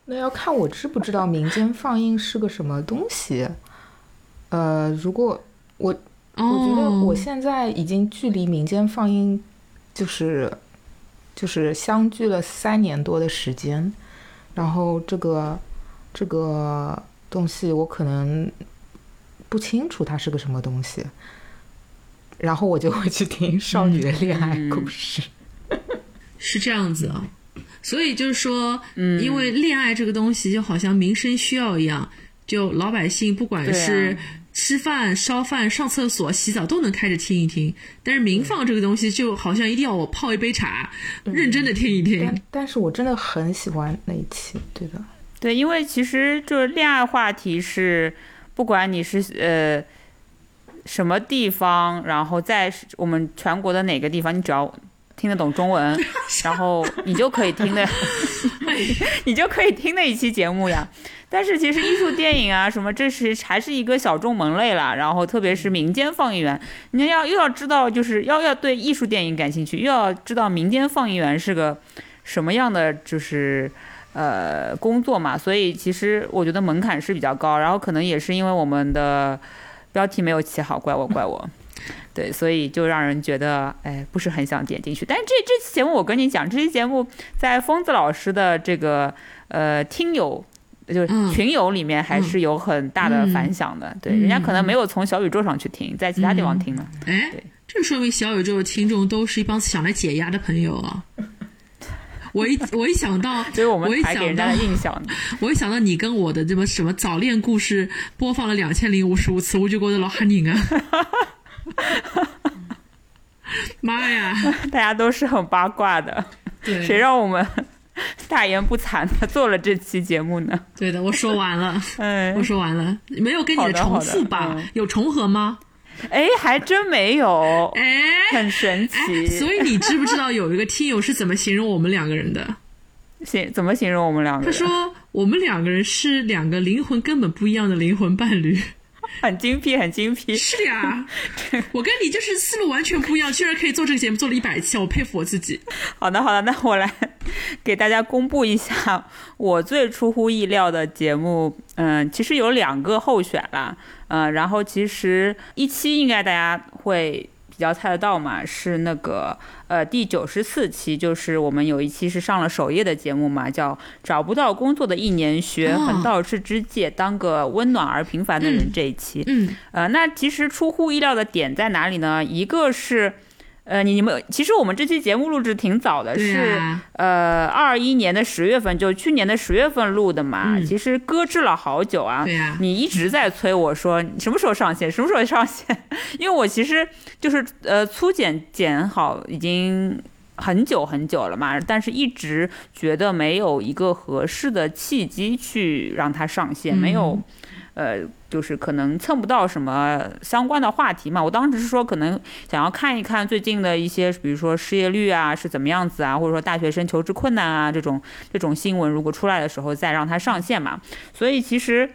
那要看我知不知道民间放映是个什么东西。呃，如果我我觉得我现在已经距离民间放映就是就是相距了三年多的时间，然后这个这个东西我可能不清楚它是个什么东西，然后我就会去听少女的恋爱故事，是这样子啊。所以就是说，嗯，因为恋爱这个东西就好像民生需要一样，就老百姓不管是吃饭、烧饭、上厕所、洗澡都能开着听一听。但是民放这个东西就好像一定要我泡一杯茶，认真的听一听。但是我真的很喜欢那一期，对的。对，因为其实就是恋爱话题是，不管你是呃什么地方，然后在我们全国的哪个地方，你只要。听得懂中文，然后你就可以听的，你就可以听的一期节目呀。但是其实艺术电影啊什么，这是还是一个小众门类啦。然后特别是民间放映员，你要又要知道，就是要要对艺术电影感兴趣，又要知道民间放映员是个什么样的就是呃工作嘛。所以其实我觉得门槛是比较高，然后可能也是因为我们的标题没有起好，怪我怪我。对，所以就让人觉得，哎，不是很想点进去。但是这这期节目，我跟你讲，这期节目在疯子老师的这个呃听友，就是群友里面，还是有很大的反响的。对，人家可能没有从小宇宙上去听，在其他地方听呢。哎，对，这说明小宇宙的听众都是一帮想来解压的朋友啊。我一我一想到，所以我们我一想到才给人家的印象呢。我一想到你跟我的这么什么早恋故事播放了两千零五十五次，我就觉得老吓拧啊！妈呀！大家都是很八卦的，对，谁让我们 大言不惭的做了这期节目呢？对的，我说完了，哎我说完了，没有跟你的重复吧？嗯有重合吗？哎，还真没有，哎，很神奇。所以你知不知道有一个听友是怎么形容我们两个人的？形怎么形容我们两个人？他说我们两个人是两个灵魂根本不一样的灵魂伴侣。很精辟，很精辟。是呀，我跟你就是思路完全不一样，居然可以做这个节目做了一百期，我佩服我自己。好的，好的，那我来 给大家公布一下我最出乎意料的节目。嗯，其实有两个候选啦，嗯，然后其实一期应该大家会比较猜得到嘛，是那个呃第九十四期，就是我们有一期是上了首页的节目嘛，叫“找不到工作的一年，学哦横道世之界，当个温暖而平凡的人”嗯这一期。嗯呃，那其实出乎意料的点在哪里呢？一个是，呃，你你们其实我们这期节目录制挺早的，对是啊呃二一年的十月份，就去年的十月份录的嘛。嗯其实搁置了好久啊。你一直在催我说你什么时候上线，什么时候上线？因为我其实就是呃粗剪剪好已经。很久很久了嘛，但是一直觉得没有一个合适的契机去让它上线，没有呃，就是可能蹭不到什么相关的话题嘛。我当时是说，可能想要看一看最近的一些，比如说失业率啊是怎么样子啊，或者说大学生求职困难啊这种这种新闻，如果出来的时候再让它上线嘛。所以其实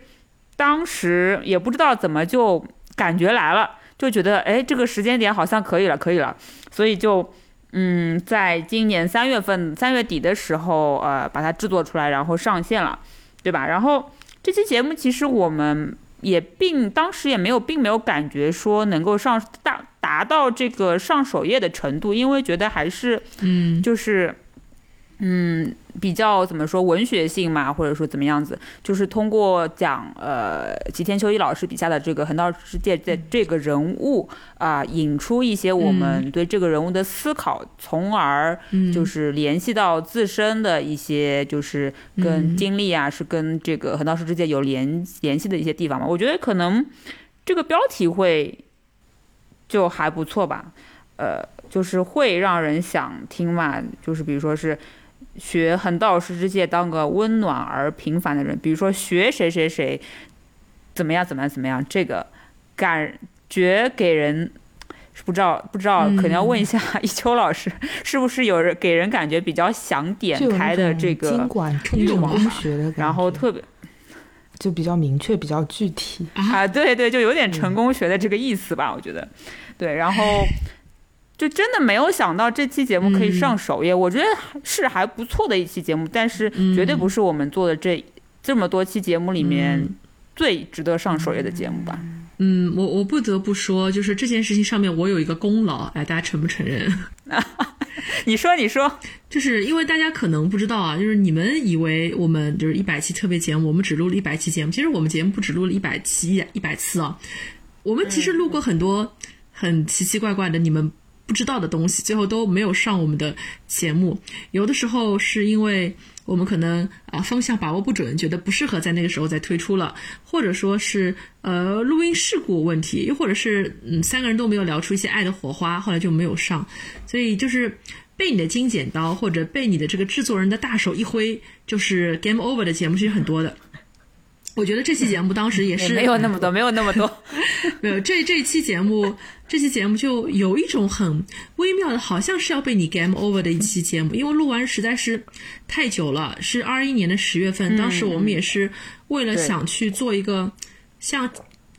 当时也不知道怎么就感觉来了，就觉得哎这个时间点好像可以了，可以了，所以就。嗯，在今年三月份、三月底的时候，呃，把它制作出来，然后上线了，对吧？然后这期节目其实我们也并当时也没有，并没有感觉说能够上大达到这个上首页的程度，因为觉得还是嗯。就是嗯比较怎么说文学性嘛，或者说怎么样子，就是通过讲呃吉田修一老师笔下的这个横道世界的这个人物啊、引出一些我们对这个人物的思考，从而嗯就是联系到自身的一些，就是跟经历啊，是跟这个横道世之界有联联系的一些地方嘛。我觉得可能这个标题会就还不错吧，呃，就是会让人想听嘛，就是比如说是。学横道世之界，当个温暖而平凡的人，比如说学谁谁谁，怎么样怎么样怎么样，这个感觉给人不知道不知道，可能要问一下一秋老师，是不是有人给人感觉比较想点开的这个然后特别就比较明确，比较具体。啊，对对，就有点成功学的这个意思吧，我觉得，对，然后就真的没有想到这期节目可以上首页，我觉得是还不错的一期节目，但是绝对不是我们做的这这么多期节目里面最值得上首页的节目吧。嗯，我我不得不说，就是这件事情上面我有一个功劳，哎，大家承不承认？你说，你说，就是因为大家可能不知道啊，就是你们以为我们就是一百期特别节目，我们只录了一百期节目，其实我们节目不只录了一百期一百次啊，我们其实录过很多很奇奇怪怪的你们不知道的东西，最后都没有上我们的节目。有的时候是因为我们可能啊方向把握不准，觉得不适合在那个时候再推出了，或者说是呃录音事故问题，又或者是嗯三个人都没有聊出一些爱的火花，后来就没有上。所以就是被你的金剪刀或者被你的这个制作人的大手一挥，就是 game over 的节目是很多的。我觉得这期节目当时也也是没有那么多，没有那么多，没有这这期节目，这期节目就有一种很微妙的，好像是要被你 game over 的一期节目，因为录完实在是太久了，是二一年的十月份，当时我们也是为了想去做一个像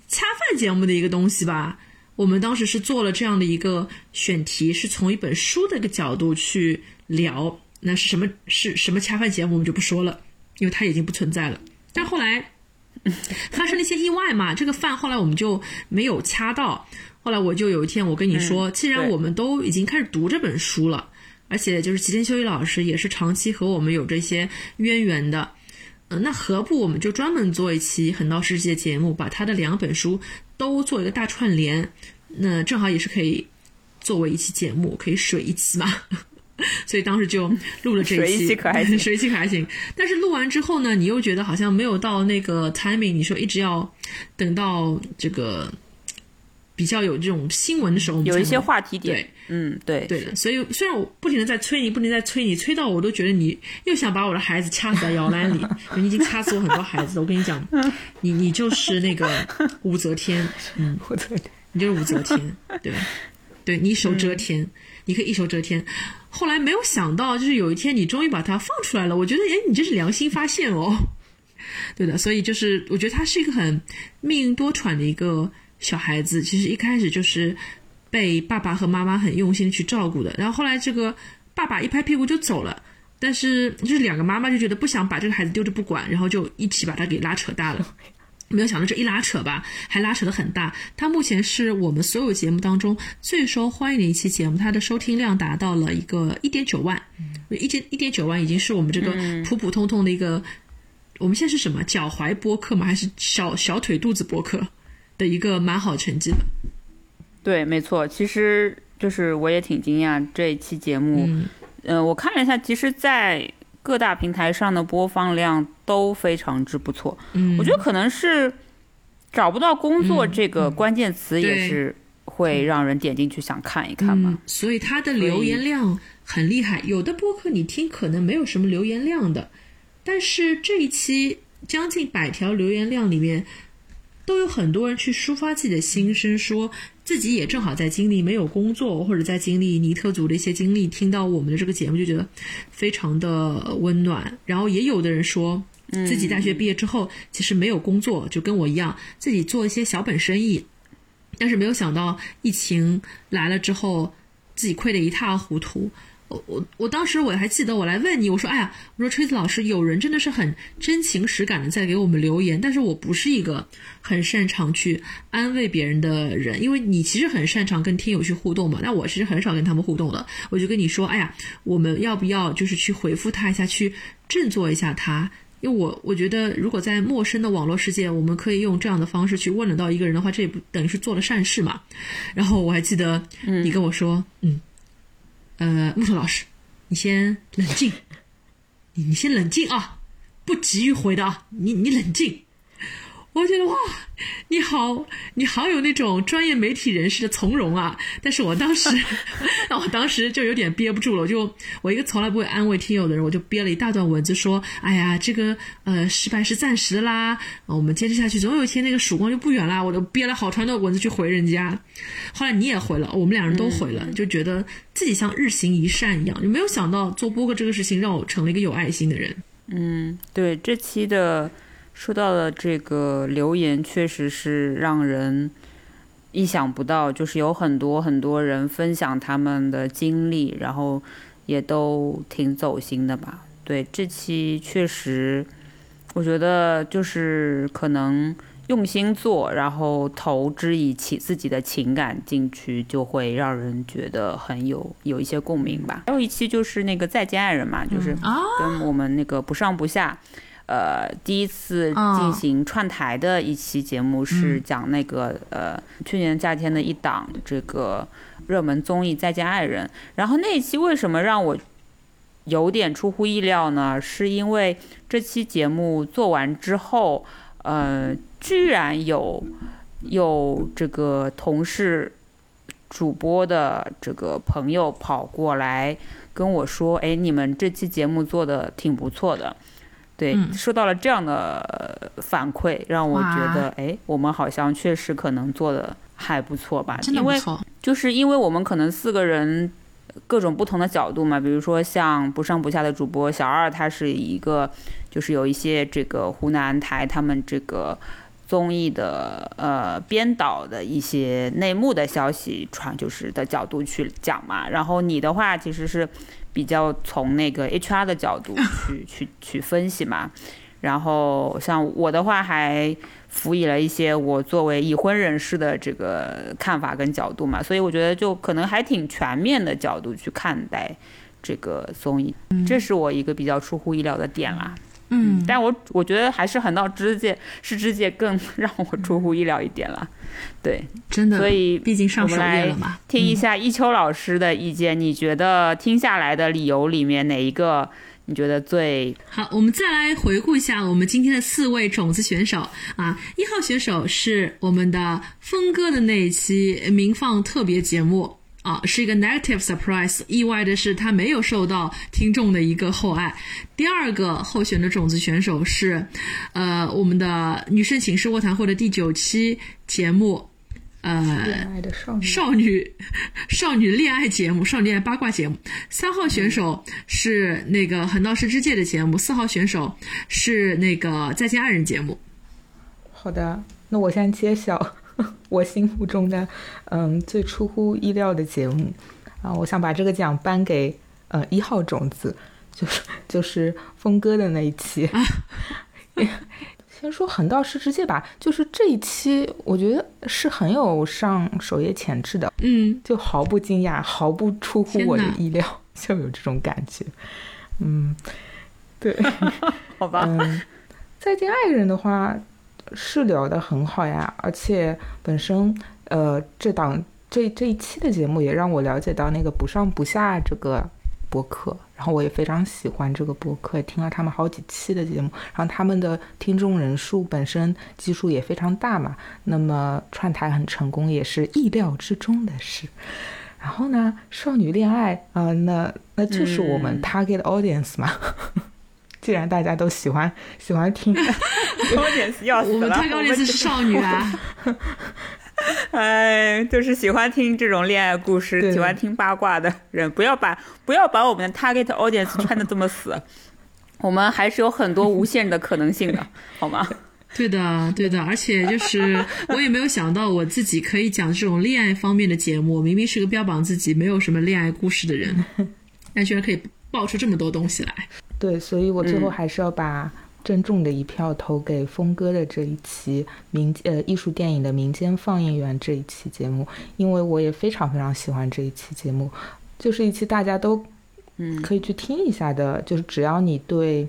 恰饭节目的一个东西吧，我们当时是做了这样的一个选题，是从一本书的一个角度去聊，那是什么是什么恰饭节目，我们就不说了，因为它已经不存在了。但后来。发生了一些意外嘛，这个饭后来我们就没有掐到。后来我就有一天我跟你说，既然我们都已经开始读这本书了，而且就是吉田修一老师也是长期和我们有这些渊源的，嗯，那何不我们就专门做一期《横道世界》节目，把他的两本书都做一个大串联，那正好也是可以作为一期节目，可以水一期嘛。所以当时就录了这一期，水一可还行，水一期可还行。但是录完之后呢，你又觉得好像没有到那个 timing。你说一直要等到这个比较有这种新闻的时候，有一些话题点。对，嗯，对，对的。所以虽然我不停的在催你，不停在催你，催到我都觉得你又想把我的孩子掐死在摇篮里。你已经掐死我很多孩子了。我跟你讲，你你就是那个武则天，嗯，武则天，你就是武则天，对吧？对你一手遮天，你可以一手遮天。后来没有想到，就是有一天你终于把它放出来了。我觉得，哎，你这是良心发现哦。对的，所以就是我觉得他是一个很命运多舛的一个小孩子。其实一开始就是被爸爸和妈妈很用心去照顾的。然后后来这个爸爸一拍屁股就走了，但是就是两个妈妈就觉得不想把这个孩子丢着不管，然后就一起把他给拉扯大了。没有想到这一拉扯吧，还拉扯的很大。它目前是我们所有节目当中最受欢迎的一期节目，它的收听量达到了一个一点九万，一点一点九万已经是我们这个普普通通的一个，我们现在是什么脚踝播客吗？还是小小腿肚子播客的一个蛮好成绩了。对，没错，其实就是我也挺惊讶这一期节目，嗯，我看了一下，其实，在。各大平台上的播放量都非常之不错，嗯，我觉得可能是找不到工作这个关键词也是会让人点进去想看一看嘛。所以它的留言量很厉害，有的播客你听可能没有什么留言量的，但是这一期将近百条留言量里面，都有很多人去抒发自己的心声，说。自己也正好在经历没有工作，或者在经历尼特族的一些经历，听到我们的这个节目就觉得非常的温暖。然后也有的人说自己大学毕业之后其实没有工作，就跟我一样自己做一些小本生意，但是没有想到疫情来了之后，自己亏得一塌糊涂。我我我当时我还记得，我来问你，我说，哎呀，我说锤子老师，有人真的是很真情实感的在给我们留言，但是我不是一个很擅长去安慰别人的人，因为你其实很擅长跟听友去互动嘛，那我其实很少跟他们互动的，我就跟你说，哎呀，我们要不要就是去回复他一下，去振作一下他，因为我我觉得如果在陌生的网络世界，我们可以用这样的方式去温暖到一个人的话，这也不等于是做了善事嘛。然后我还记得你跟我说，嗯。呃，木头老师，你先冷静，你你先冷静啊，不急于回答，你你冷静。我觉得哇，你好，你好有那种专业媒体人士的从容啊！但是我当时，那我当时就有点憋不住了，我就我一个从来不会安慰听友的人，我就憋了一大段文字说：“哎呀，这个呃失败是暂时的啦，我们坚持下去，总有一天那个曙光就不远啦。”我都憋了好长的文字去回人家。后来你也回了，我们两人都回了，就觉得自己像日行一善一样，就没有想到做播客这个事情让我成了一个有爱心的人。嗯，对，这期的。收到的这个留言确实是让人意想不到，就是有很多很多人分享他们的经历，然后也都挺走心的吧。对，这期确实，我觉得就是可能用心做，然后投之以起自己的情感进去，就会让人觉得很有有一些共鸣吧。还有一期就是那个再见爱人嘛，就是跟我们那个不上不下。呃，第一次进行串台的一期节目是讲那个呃，去年夏天的一档这个热门综艺《再见爱人》，然后那一期为什么让我有点出乎意料呢？是因为这期节目做完之后，呃，居然有有这个同事主播的这个朋友跑过来跟我说：“哎，你们这期节目做的挺不错的。”对，收到了这样的反馈，让我觉得，哎，我们好像确实可能做的还不错吧。因为真的不错。就是因为我们可能四个人各种不同的角度嘛，比如说像不上不下的主播小二，他是一个就是有一些这个湖南台他们这个综艺的呃编导的一些内幕的消息传，就是的角度去讲嘛。然后你的话其实是比较从那个 HR 的角度去 去去分析嘛。然后像我的话还辅以了一些我作为已婚人士的这个看法跟角度嘛，所以我觉得就可能还挺全面的角度去看待这个综艺，这是我一个比较出乎意料的点啦。嗯，但我我觉得还是横道之界是之界更 让我出乎意料一点了。对，真的，所以毕竟上首我们来页了嘛。听一下一秋老师的意见，你觉得听下来的理由里面哪一个你觉得最好，我们再来回顾一下我们今天的四位种子选手啊。一号选手是我们的峰哥的那一期民放特别节目啊，是一个 negative surprise，意外的是他没有受到听众的一个厚爱。第二个候选的种子选手是，呃，我们的女生寝室卧谈会的第九期节目，呃，恋爱的少女，少女少女恋爱节目、少女恋爱八卦节目。三号选手是那个横道世之介的节目，四号选手是那个再见爱人节目。好的，那我先揭晓 我心目中的嗯最出乎意料的节目啊，我想把这个奖颁给呃一号种子，就是就是峰哥的那一期。先说横道世之介吧，就是这一期我觉得是很有上首页潜质的，嗯，就毫不惊讶，毫不出乎我的意料，就有这种感觉。嗯，对。好吧？嗯，再见爱人的话是聊得很好呀，而且本身呃这档这这一期的节目也让我了解到那个不上不下这个博客，然后我也非常喜欢这个博客，也听了他们好几期的节目，然后他们的听众人数本身基数也非常大嘛，那么串台很成功也是意料之中的事。然后呢，少女恋爱啊、呃那那就是我们嗯 target audience 嘛。既然大家都喜欢喜欢听，高点死要死了，我们太高点是少女啊，哎，就是喜欢听这种恋爱故事，喜欢听八卦的人，不要把不要把我们的 target audience 穿的这么死，我们还是有很多无限的可能性的，好吗？对的，对的，而且就是我也没有想到我自己可以讲这种恋爱方面的节目，我明明是个标榜自己没有什么恋爱故事的人，但居然可以爆出这么多东西来。对，所以我最后嗯。还是要把郑重的一票投给峰哥的这一期民呃艺术电影的民间放映员这一期节目，因为我也非常非常喜欢这一期节目，就是一期大家都嗯。可以去听一下的，就是只要你对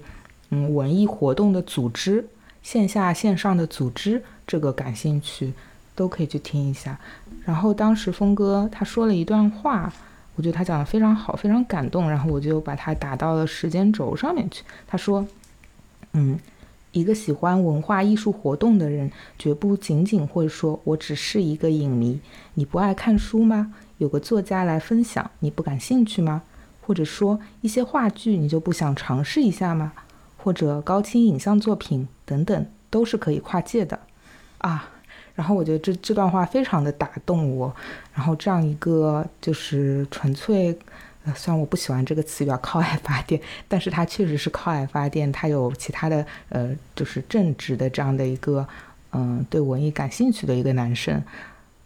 嗯文艺活动的组织、线下线上的组织这个感兴趣，都可以去听一下。然后当时峰哥他说了一段话，我觉得他讲的非常好，非常感动，然后我就把它打到了时间轴上面去。他说：“嗯，一个喜欢文化艺术活动的人，绝不仅仅会说我只是一个影迷。你不爱看书吗？有个作家来分享，你不感兴趣吗？或者说一些话剧，你就不想尝试一下吗？或者高清影像作品等等，都是可以跨界的啊。”然后我觉得这这段话非常的打动我，然后这样一个就是纯粹，呃，虽然我不喜欢这个词语啊，靠爱发电，但是它确实是靠爱发电，它有其他的呃，就是正直的这样的一个，嗯、对文艺感兴趣的一个男生，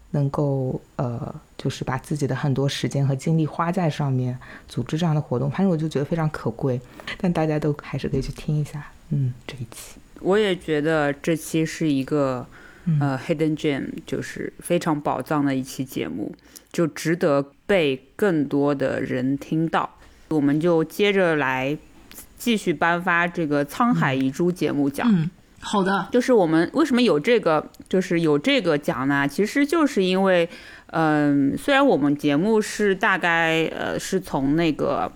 能够呃，就是把自己的很多时间和精力花在上面，组织这样的活动，反正我就觉得非常可贵，但大家都还是可以去听一下，嗯，这一期，我也觉得这期是一个呃 hidden gem，就是非常宝藏的一期节目，就值得被更多的人听到。我们就接着来继续颁发这个沧海遗珠节目奖。嗯，好的，就是我们为什么有这个，就是有这个奖呢？其实就是因为，嗯、虽然我们节目是大概呃是从那个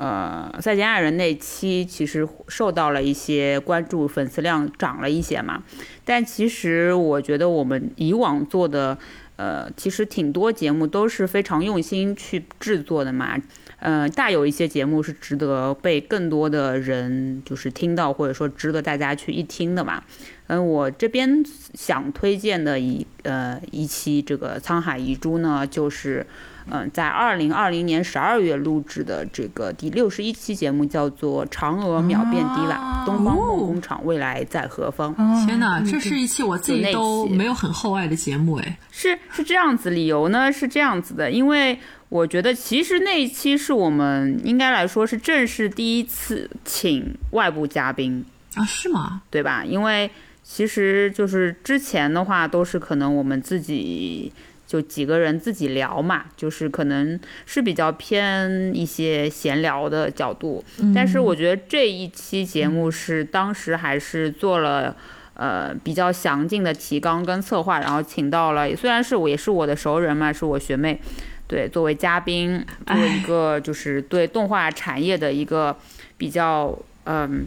呃再见爱人那期其实受到了一些关注，粉丝量涨了一些嘛，但其实我觉得我们以往做的。呃，其实挺多节目都是非常用心去制作的嘛，嗯、大有一些节目是值得被更多的人就是听到，或者说值得大家去一听的嘛。嗯，我这边想推荐的一呃一期这个《沧海遗珠》呢，就是嗯、在二零二零年十二月录制的这个第六十一期节目，叫做《嫦娥秒变迪瓦，啊东方梦工厂未来在何方》。天哪，这是一期我自己都没有很厚爱的节目哎。是是这样子，理由呢是这样子的，因为我觉得其实那一期是我们应该来说是正式第一次请外部嘉宾，啊，是吗？对吧？因为其实就是之前的话都是可能我们自己就几个人自己聊嘛，就是可能是比较偏一些闲聊的角度。但是我觉得这一期节目是当时还是做了。呃，比较详尽的提纲跟策划，然后请到了，虽然是我也是我的熟人嘛，是我学妹，对，作为嘉宾，作为一个就是对动画产业的一个比较嗯、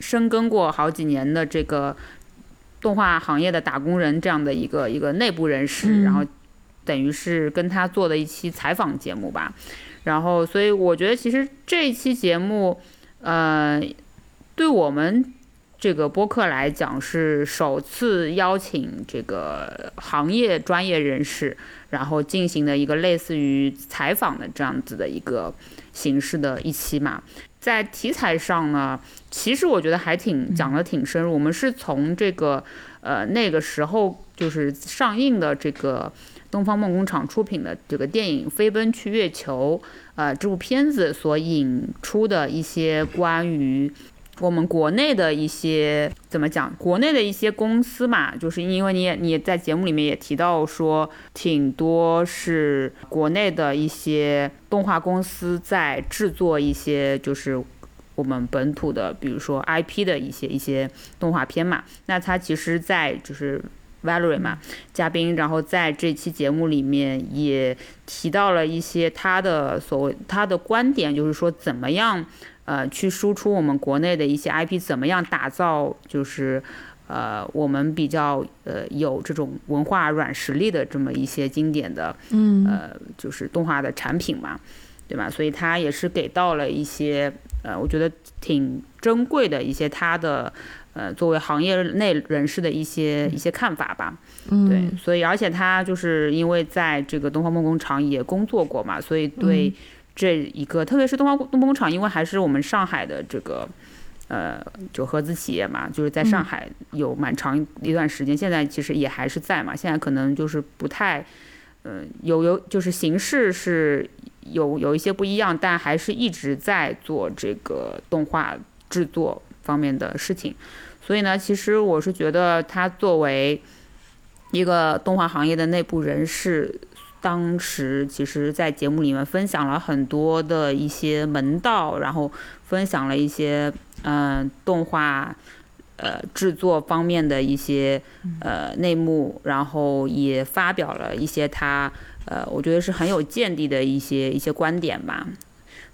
深耕过好几年的这个动画行业的打工人这样的一个一个内部人士，然后等于是跟他做的一期采访节目吧。然后，所以我觉得其实这一期节目，呃，对我们这个播客来讲是首次邀请这个行业专业人士，然后进行的一个类似于采访的这样子的一个形式的一期嘛。在题材上呢，其实我觉得还挺讲的挺深入。我们是从这个呃那个时候就是上映的这个东方梦工厂出品的这个电影《飞奔去月球》呃这部片子所引出的一些关于我们国内的一些怎么讲？国内的一些公司嘛，就是因为你也你也在节目里面也提到说，挺多是国内的一些动画公司在制作一些就是我们本土的，比如说 IP 的一些一些动画片嘛。那它其实，在就是 Valerie 嘛，嘉宾，然后在这期节目里面也提到了一些他的所谓他的观点，就是说怎么样。呃，去输出我们国内的一些 IP，怎么样打造就是呃我们比较呃有这种文化软实力的这么一些经典的嗯呃就是动画的产品嘛，对吧？所以他也是给到了一些呃我觉得挺珍贵的一些他的呃作为行业内人士的一些一些看法吧。对，所以而且他就是因为在这个东方梦工厂也工作过嘛，所以对。这一个，特别是东方东工厂，因为还是我们上海的这个，呃，就合资企业嘛，就是在上海有蛮长一段时间，现在其实也还是在嘛，现在可能就是不太，嗯、有有就是形式是有有一些不一样，但还是一直在做这个动画制作方面的事情，所以呢，其实我是觉得他作为一个动画行业的内部人士。当时其实，在节目里面分享了很多的一些门道，然后分享了一些嗯、动画呃制作方面的一些呃内幕，然后也发表了一些他呃我觉得是很有见地的一些一些观点吧。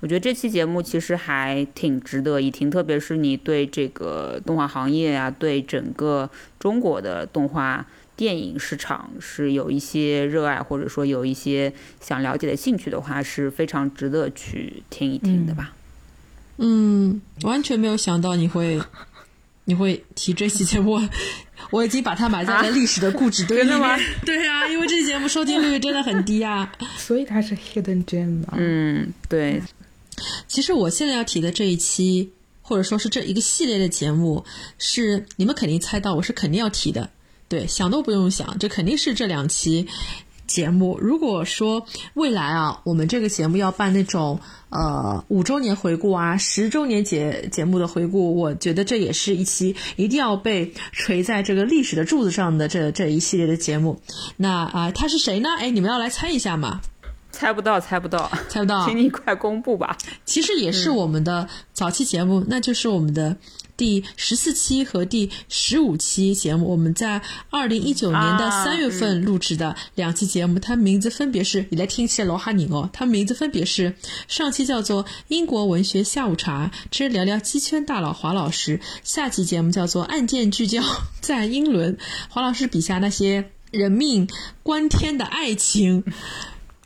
我觉得这期节目其实还挺值得一听，特别是你对这个动画行业啊，对整个中国的动画。电影市场是有一些热爱，或者说有一些想了解的兴趣的话，是非常值得去听一听的吧。嗯，完全没有想到你会你会提这期节目，我已经把它埋在了历史的固执堆里面。吗 对啊，因为这期节目收听率真的很低啊。所以它是 hidden gem 嘛。嗯，对，其实我现在要提的这一期，或者说是这一个系列的节目，是你们肯定猜到，我是肯定要提的。对，想都不用想，这肯定是这两期节目。如果说未来啊，我们这个节目要办那种呃五周年回顾啊、十周年节节目的回顾，我觉得这也是一期一定要被锤在这个历史的柱子上的这这一系列的节目。那啊、他是谁呢？哎，你们要来猜一下嘛？猜不到，猜不到，猜不到？请你快公布吧。其实也是我们的早期节目，那就是我们的第十四期和第十五期节目，我们在二零一九年的啊三月份录制的两期节目，它名字分别是，你来听一下罗哈宁哦，它名字分别是上期叫做英国文学下午茶之聊聊鸡圈大佬华老师，下期节目叫做案件聚焦 在英伦，华老师笔下那些人命关天的爱情。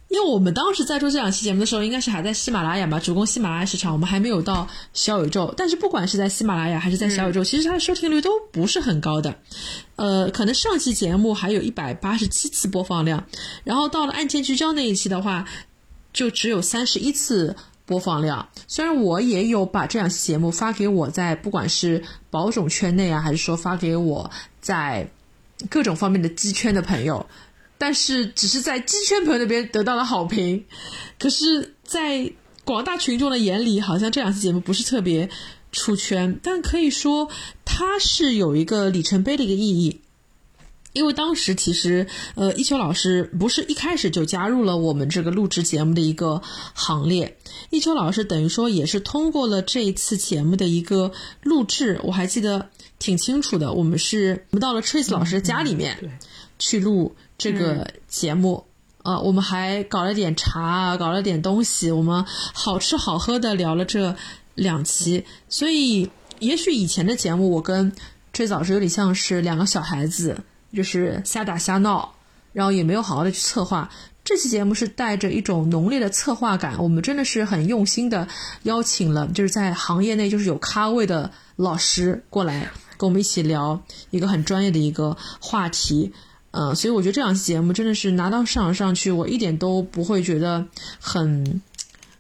因为我们当时在做这两期节目的时候，应该是还在喜马拉雅吧，主攻喜马拉雅市场，我们还没有到小宇宙。但是不管是在喜马拉雅还是在小宇宙，其实它的收听率都不是很高的。呃，可能上期节目还有一百八十七次播放量，然后到了案件聚焦那一期的话，就只有三十一次播放量。虽然我也有把这两期节目发给我在不管是保种圈内啊，还是说发给我在各种方面的鸡圈的朋友。但是只是在鸡圈朋友那边得到了好评，可是，在广大群众的眼里，好像这两期节目不是特别出圈。但可以说，它是有一个里程碑的一个意义，因为当时其实，呃，一秋老师不是一开始就加入了我们这个录制节目的一个行列。一秋老师等于说也是通过了这一次节目的一个录制，我还记得挺清楚的。我们是我们到了 Trace 老师家里面去录。这个节目啊，我们还搞了点茶，搞了点东西，我们好吃好喝的聊了这两期。所以，也许以前的节目，我跟最早是有点像是两个小孩子，就是瞎打瞎闹，然后也没有好好的去策划。这期节目是带着一种浓烈的策划感，我们真的是很用心的邀请了，就是在行业内就是有咖位的老师过来跟我们一起聊一个很专业的一个话题。嗯，所以我觉得这两期节目真的是拿到市场上去，我一点都不会觉得很、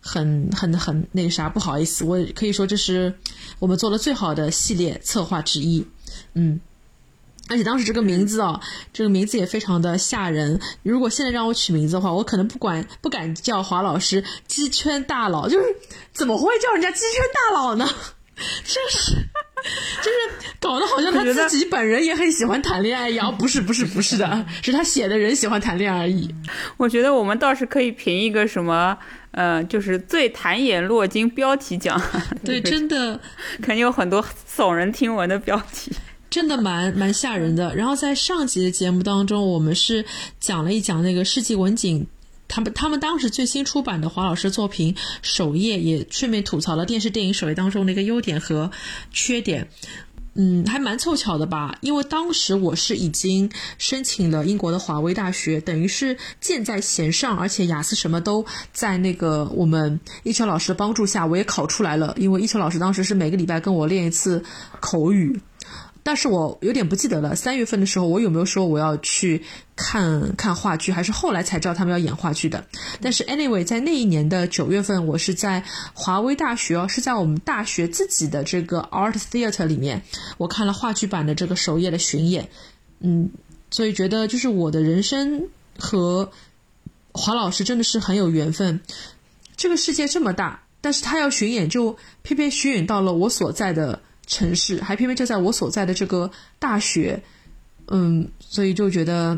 很、很、很那个啥，不好意思，我可以说这是我们做的最好的系列策划之一。嗯，而且当时这个名字哦，这个名字也非常的吓人。如果现在让我取名字的话，我可能不管不敢叫华老师鸡圈大佬，就是怎么会叫人家鸡圈大佬呢？真是，就是搞得好像他自己本人也很喜欢谈恋爱一样。不是，不是，不是的，是他写的人喜欢谈恋爱而已。我觉得我们倒是可以评一个什么，呃，就是最谈眼落金标题奖。对，真的，肯定有很多耸人听闻的标题，真的蛮蛮吓人的。然后在上集的节目当中，我们是讲了一讲那个世纪文景。他们他们当时最新出版的华老师作品首页，也顺便吐槽了电视电影首页当中的一个优点和缺点，嗯，还蛮凑巧的吧？因为当时我是已经申请了英国的华威大学，等于是箭在弦上，而且雅思什么都在那个我们一秋老师的帮助下，我也考出来了。因为一秋老师当时是每个礼拜跟我练一次口语。但是我有点不记得了，三月份的时候我有没有说我要去看看话剧，还是后来才知道他们要演话剧的？但是 anyway，在那一年的九月份，我是在华威大学哦，是在我们大学自己的这个 art theater 里面，我看了话剧版的这个首页的巡演，嗯，所以觉得就是我的人生和华老师真的是很有缘分。这个世界这么大，但是他要巡演，就偏偏巡演到了我所在的。城市还偏偏就在我所在的这个大学，嗯，所以就觉得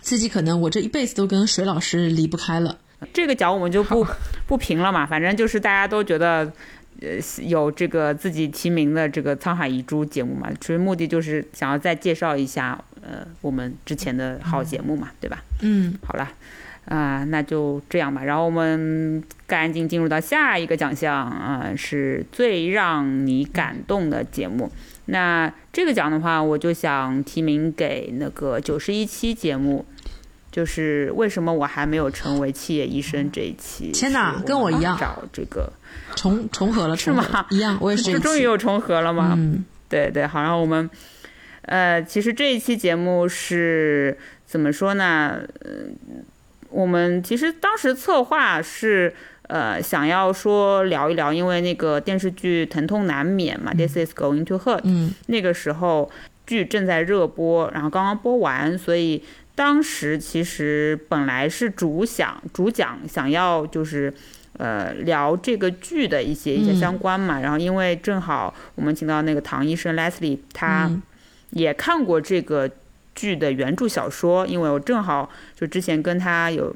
自己可能我这一辈子都跟水老师离不开了。这个角我们就不 不评了嘛，反正就是大家都觉得，呃，有这个自己提名的这个《沧海遗珠》节目嘛，其实目的就是想要再介绍一下，呃，我们之前的好节目嘛，对吧？嗯，好了。啊，那就这样吧。然后我们赶紧进入到下一个奖项啊，是最让你感动的节目。那这个奖的话，我就想提名给那个九十一期节目，就是为什么我还没有成为企业医生这一期。天哪，跟我一样，找这个重重合了是吗？一样，我也是。这终于又重合了吗？嗯，对对，好。然后我们，呃，其实这一期节目是怎么说呢？嗯。我们其实当时策划是，呃，想要说聊一聊，因为那个电视剧《疼痛难免》嘛，《This Is Going to Hurt》，嗯，那个时候剧正在热播，然后刚刚播完，所以当时其实本来是主想主讲想要就是，呃，聊这个剧的一些一些相关嘛，然后因为正好我们请到那个唐医生 Leslie，他也看过这个。剧的原著小说，因为我正好就之前跟他有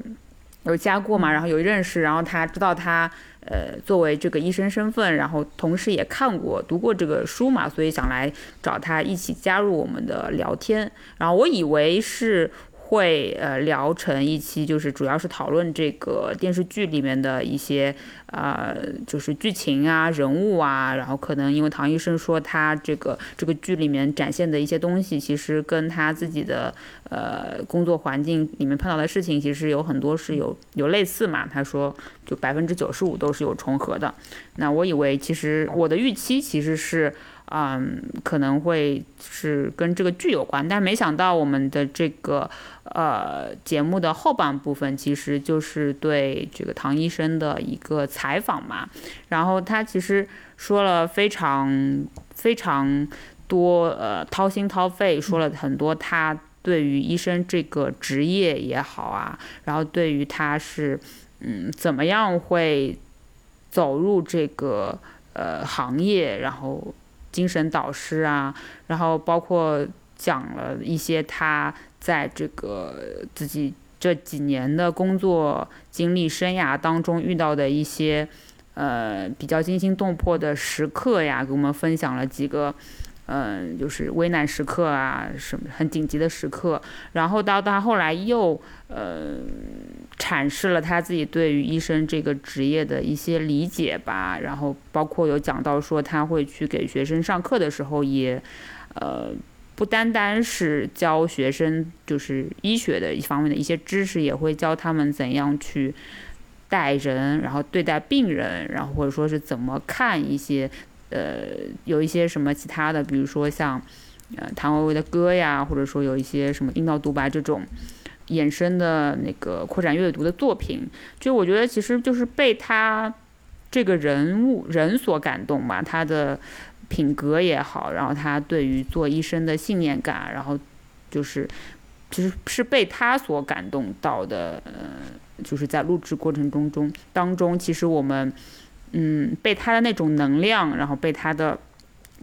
有加过嘛，然后有认识，然后他知道他呃作为这个医生身份，然后同时也看过读过这个书嘛，所以想来找他一起加入我们的聊天。然后我以为是会呃聊成一期，就是主要是讨论这个电视剧里面的一些呃，就是剧情啊、人物啊，然后可能因为唐医生说他这个这个剧里面展现的一些东西，其实跟他自己的呃工作环境里面碰到的事情，其实有很多是有有类似嘛。他说就百分之九十五都是有重合的。那我以为其实我的预期其实是。嗯，可能会是跟这个剧有关，但没想到我们的这个呃节目的后半部分其实就是对这个唐医生的一个采访嘛。然后他其实说了非常非常多，呃，掏心掏肺说了很多他对于医生这个职业也好啊，然后对于他是嗯怎么样会走入这个呃行业，然后。精神导师啊，然后包括讲了一些他在这个自己这几年的工作经历生涯当中遇到的一些呃比较惊心动魄的时刻呀，给我们分享了几个。嗯，就是危难时刻啊，什么很紧急的时刻，然后到他后来又呃阐释了他自己对于医生这个职业的一些理解吧，然后包括有讲到说他会去给学生上课的时候，也呃不单单是教学生就是医学的一方面的一些知识，也会教他们怎样去待人，然后对待病人，然后或者说是怎么看一些。呃，有一些什么其他的，比如说像，呃，谭维维的歌呀，或者说有一些什么阴道独白这种衍生的那个扩展阅读的作品，就我觉得其实就是被他这个人物人所感动吧，他的品格也好，然后他对于做医生的信念感，然后就是其实是被他所感动到的，呃，就是在录制过程中中当中，其实我们。嗯，被他的那种能量，然后被他的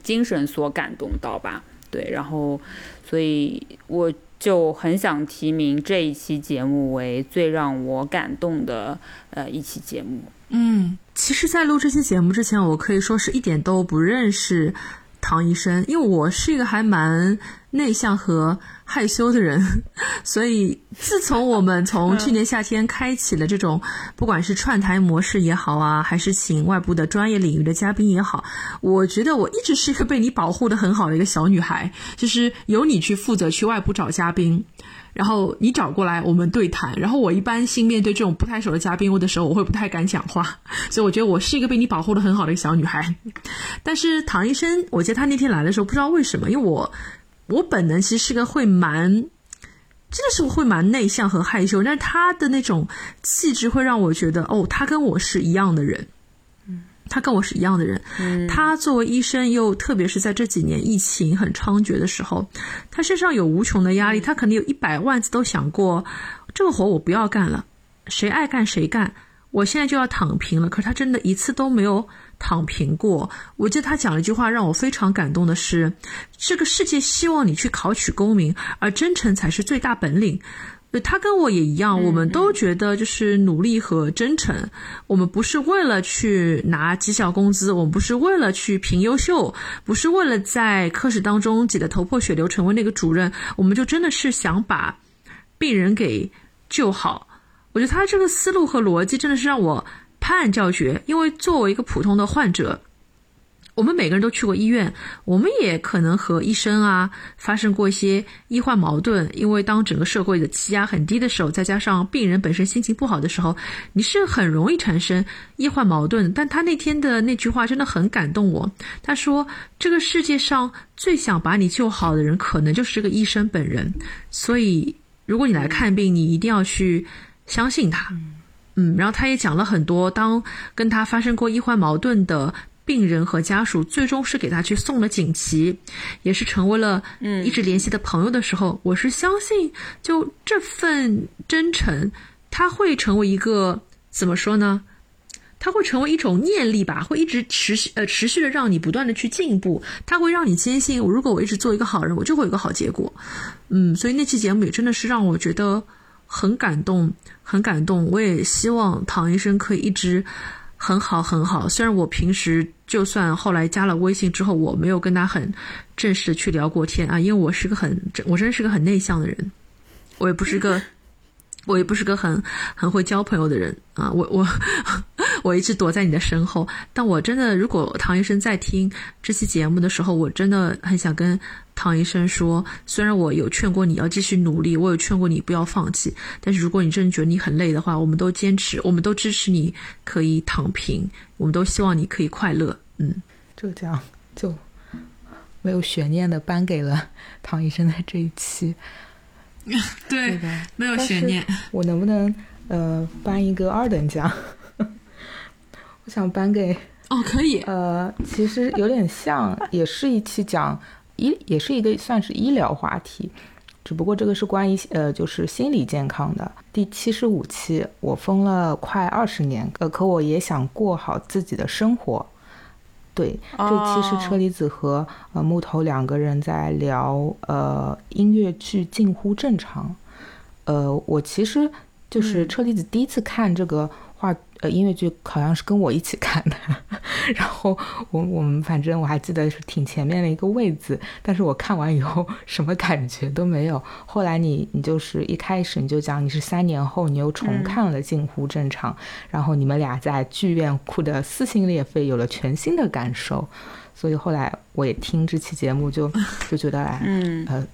精神所感动到吧？对，然后，所以我就很想提名这一期节目为最让我感动的呃一期节目。嗯，其实，在录这期节目之前，我可以说是一点都不认识唐医生，因为我是一个还蛮内向和。害羞的人，所以自从我们从去年夏天开启了这种，不管是串台模式也好啊，还是请外部的专业领域的嘉宾也好，我觉得我一直是一个被你保护的很好的一个小女孩，就是由你去负责去外部找嘉宾，然后你找过来我们对谈，然后我一般性面对这种不太熟的嘉宾我的时候，我会不太敢讲话，所以我觉得我是一个被你保护的很好的一个小女孩。但是唐医生，我记得他那天来的时候，不知道为什么，因为我。我本能其实是个会蛮，真的是会蛮内向和害羞，但是他的那种气质会让我觉得，哦，他跟我是一样的人，嗯，他跟我是一样的人，嗯，他作为医生，又特别是在这几年疫情很猖獗的时候，他身上有无穷的压力，他可能有一百万次都想过，这个活我不要干了，谁爱干谁干，我现在就要躺平了，可是他真的一次都没有。躺平过，我记得他讲了一句话，让我非常感动的是，这个世界希望你去考取功名，而真诚才是最大本领。他跟我也一样，我们都觉得就是努力和真诚。我们不是为了去拿绩效工资，我们不是为了去评优秀，不是为了在科室当中挤得头破血流成为那个主任，我们就真的是想把病人给救好。我觉得他这个思路和逻辑真的是让我。判案教学，因为作为一个普通的患者，我们每个人都去过医院，我们也可能和医生啊发生过一些医患矛盾。因为当整个社会的气压很低的时候，再加上病人本身心情不好的时候，你是很容易产生医患矛盾。但他那天的那句话真的很感动我。他说：“这个世界上最想把你救好的人，可能就是这个医生本人。所以，如果你来看病，你一定要去相信他。”，然后他也讲了很多，当跟他发生过医患矛盾的病人和家属，最终是给他去送了锦旗，也是成为了嗯一直联系的朋友的时候，我是相信，就这份真诚，他会成为一个怎么说呢？他会成为一种念力吧，会一直持续呃持续的让你不断的去进步，他会让你坚信，我如果我一直做一个好人，我就会有个好结果。嗯，所以那期节目也真的是让我觉得。很感动，很感动。我也希望唐医生可以一直很好很好。虽然我平时就算后来加了微信之后，我没有跟他很正式去聊过天啊，因为我是个很，我真是个很内向的人。我也不是个。我也不是个很很会交朋友的人啊，我我我一直躲在你的身后。但我真的，如果唐医生在听这期节目的时候，我真的很想跟唐医生说，虽然我有劝过你要继续努力，我有劝过你不要放弃，但是如果你真的觉得你很累的话，我们都坚持，我们都支持你可以躺平，我们都希望你可以快乐。嗯，就这样，就没有悬念的颁给了唐医生的这一期。对，没有悬念。我能不能呃颁一个二等奖？我想颁给哦，可以。呃，其实有点像，也是一期讲医，也是一个算是医疗话题，只不过这个是关于呃就是心理健康的。第七十五期，我疯了快二十年，呃，可我也想过好自己的生活。对，这期是车厘子和呃木头两个人在聊呃音乐剧《近乎正常》。呃，我其实就是车厘子第一次看这个话。呃，音乐剧好像是跟我一起看的，然后我我们反正我还记得是挺前面的一个位子，但是我看完以后什么感觉都没有。后来你你就是一开始你就讲你是三年后你又重看了《近乎正常》，然后你们俩在剧院哭的撕心裂肺，有了全新的感受。所以后来我也听这期节目就就觉得哎，呃，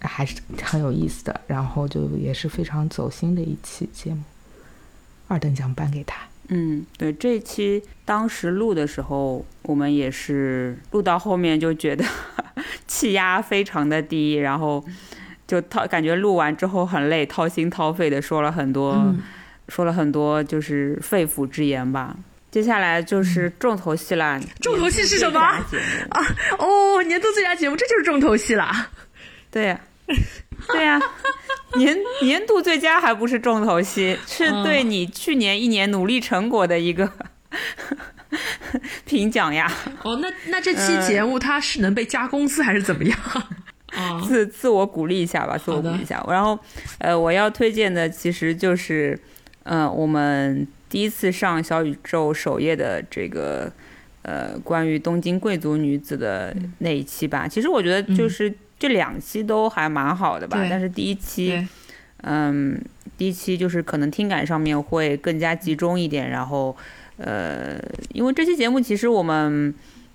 还是很有意思的，然后就也是非常走心的一期节目。二等奖颁给他。嗯，对，这期当时录的时候，我们也是录到后面就觉得 气压非常的低，然后就掏感觉录完之后很累，掏心掏肺的说了很多，说了很多就是肺腑之言吧。接下来就是重头戏啦。重头戏是什么啊？哦，年度最佳节目，这就是重头戏啦。对呀。对呀，年年度最佳还不是重头戏，是对你去年一年努力成果的一个 评奖呀。哦，那那这期节目它是能被加工资还是怎么样？自自我鼓励一下吧，自我鼓励一下。然后，呃，我要推荐的其实就是，嗯，我们第一次上小宇宙首页的这个，呃，关于东京贵族女子的那一期吧。其实我觉得就是。这两期都还蛮好的吧，但是第一期，嗯，第一期就是可能听感上面会更加集中一点，然后，呃，因为这期节目其实我们，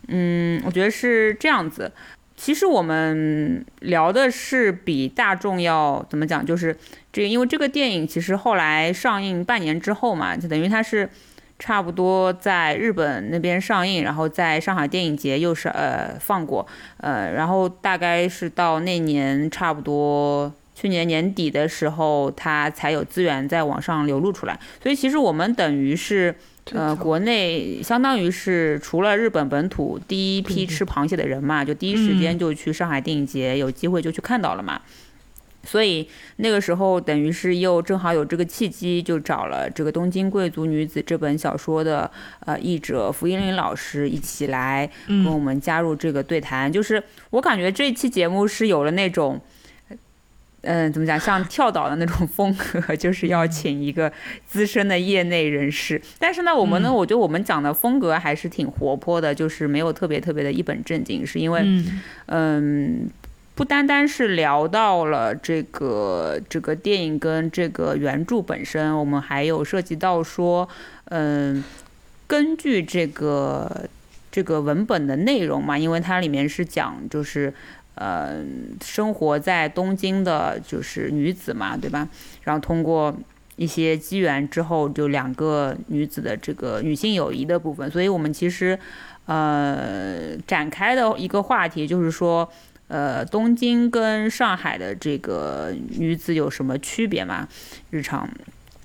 嗯，我觉得是这样子，其实我们聊的是比大众要怎么讲，就是这，因为这个电影其实后来上映半年之后嘛，就等于它是。差不多在日本那边上映，然后在上海电影节又是呃放过，呃，然后大概是到那年差不多去年年底的时候，它才有资源在网上流露出来。所以其实我们等于是呃国内相当于是除了日本本土第一批吃螃蟹的人嘛，就第一时间就去上海电影节有机会就去看到了嘛。所以那个时候，等于是又正好有这个契机，就找了这个《东京贵族女子》这本小说的呃译者福英林老师一起来跟我们加入这个对谈。就是我感觉这期节目是有了那种，嗯，怎么讲，像跳岛的那种风格，就是要请一个资深的业内人士。但是呢，我们呢，我觉得我们讲的风格还是挺活泼的，就是没有特别特别的一本正经，是因为，嗯。不单单是聊到了这个这个电影跟这个原著本身，我们还有涉及到说，嗯，根据这个这个文本的内容嘛，因为它里面是讲就是，呃，生活在东京的就是女子嘛，对吧？然后通过一些机缘之后，就两个女子的这个女性友谊的部分，所以我们其实，呃，展开的一个话题就是说。呃，东京跟上海的这个女子有什么区别吗？日常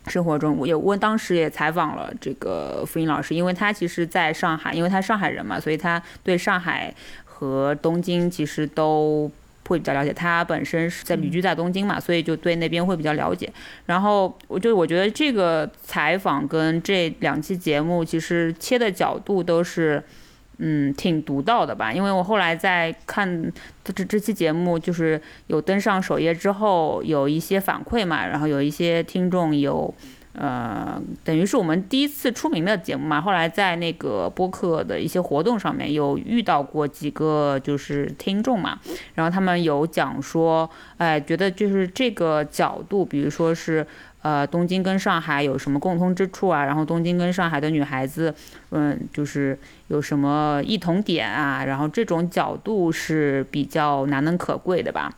生活中，我也问，当时也采访了这个付英老师，因为她其实在上海，因为她上海人嘛，所以她对上海和东京其实都会比较了解。他本身是在旅居在东京嘛，所以就对那边会比较了解。然后，我就我觉得这个采访跟这两期节目其实切的角度都是。嗯，挺独到的吧？因为我后来在看这这期节目，就是有登上首页之后，有一些反馈嘛，然后有一些听众有，呃，等于是我们第一次出名的节目嘛。后来在那个播客的一些活动上面有遇到过几个就是听众嘛，然后他们有讲说，哎，觉得就是这个角度，比如说是呃东京跟上海有什么共通之处啊，然后东京跟上海的女孩子，嗯，就是有什么异同点啊，然后这种角度是比较难能可贵的吧。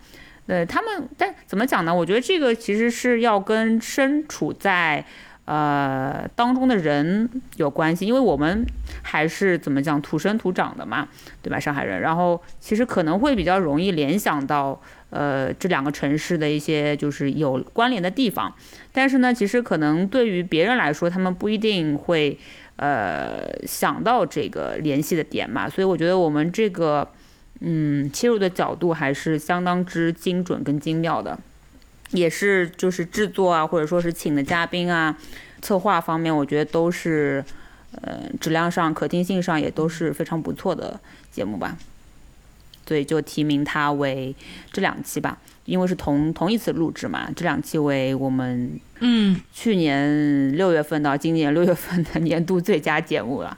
呃他们，但怎么讲呢？我觉得这个其实是要跟身处在呃当中的人有关系，因为我们还是怎么讲土生土长的嘛，对吧？上海人，然后其实可能会比较容易联想到呃这两个城市的一些就是有关联的地方，但是呢，其实可能对于别人来说，他们不一定会呃想到这个联系的点嘛，所以我觉得我们这个。嗯，切入的角度还是相当之精准跟精妙的，也是就是制作啊，或者说是请的嘉宾啊，策划方面，我觉得都是，呃，质量上、可听性上也都是非常不错的节目吧。所以就提名它为这两期吧，因为是同同一次录制嘛，这两期为我们嗯去年六月份到今年六月份的年度最佳节目了。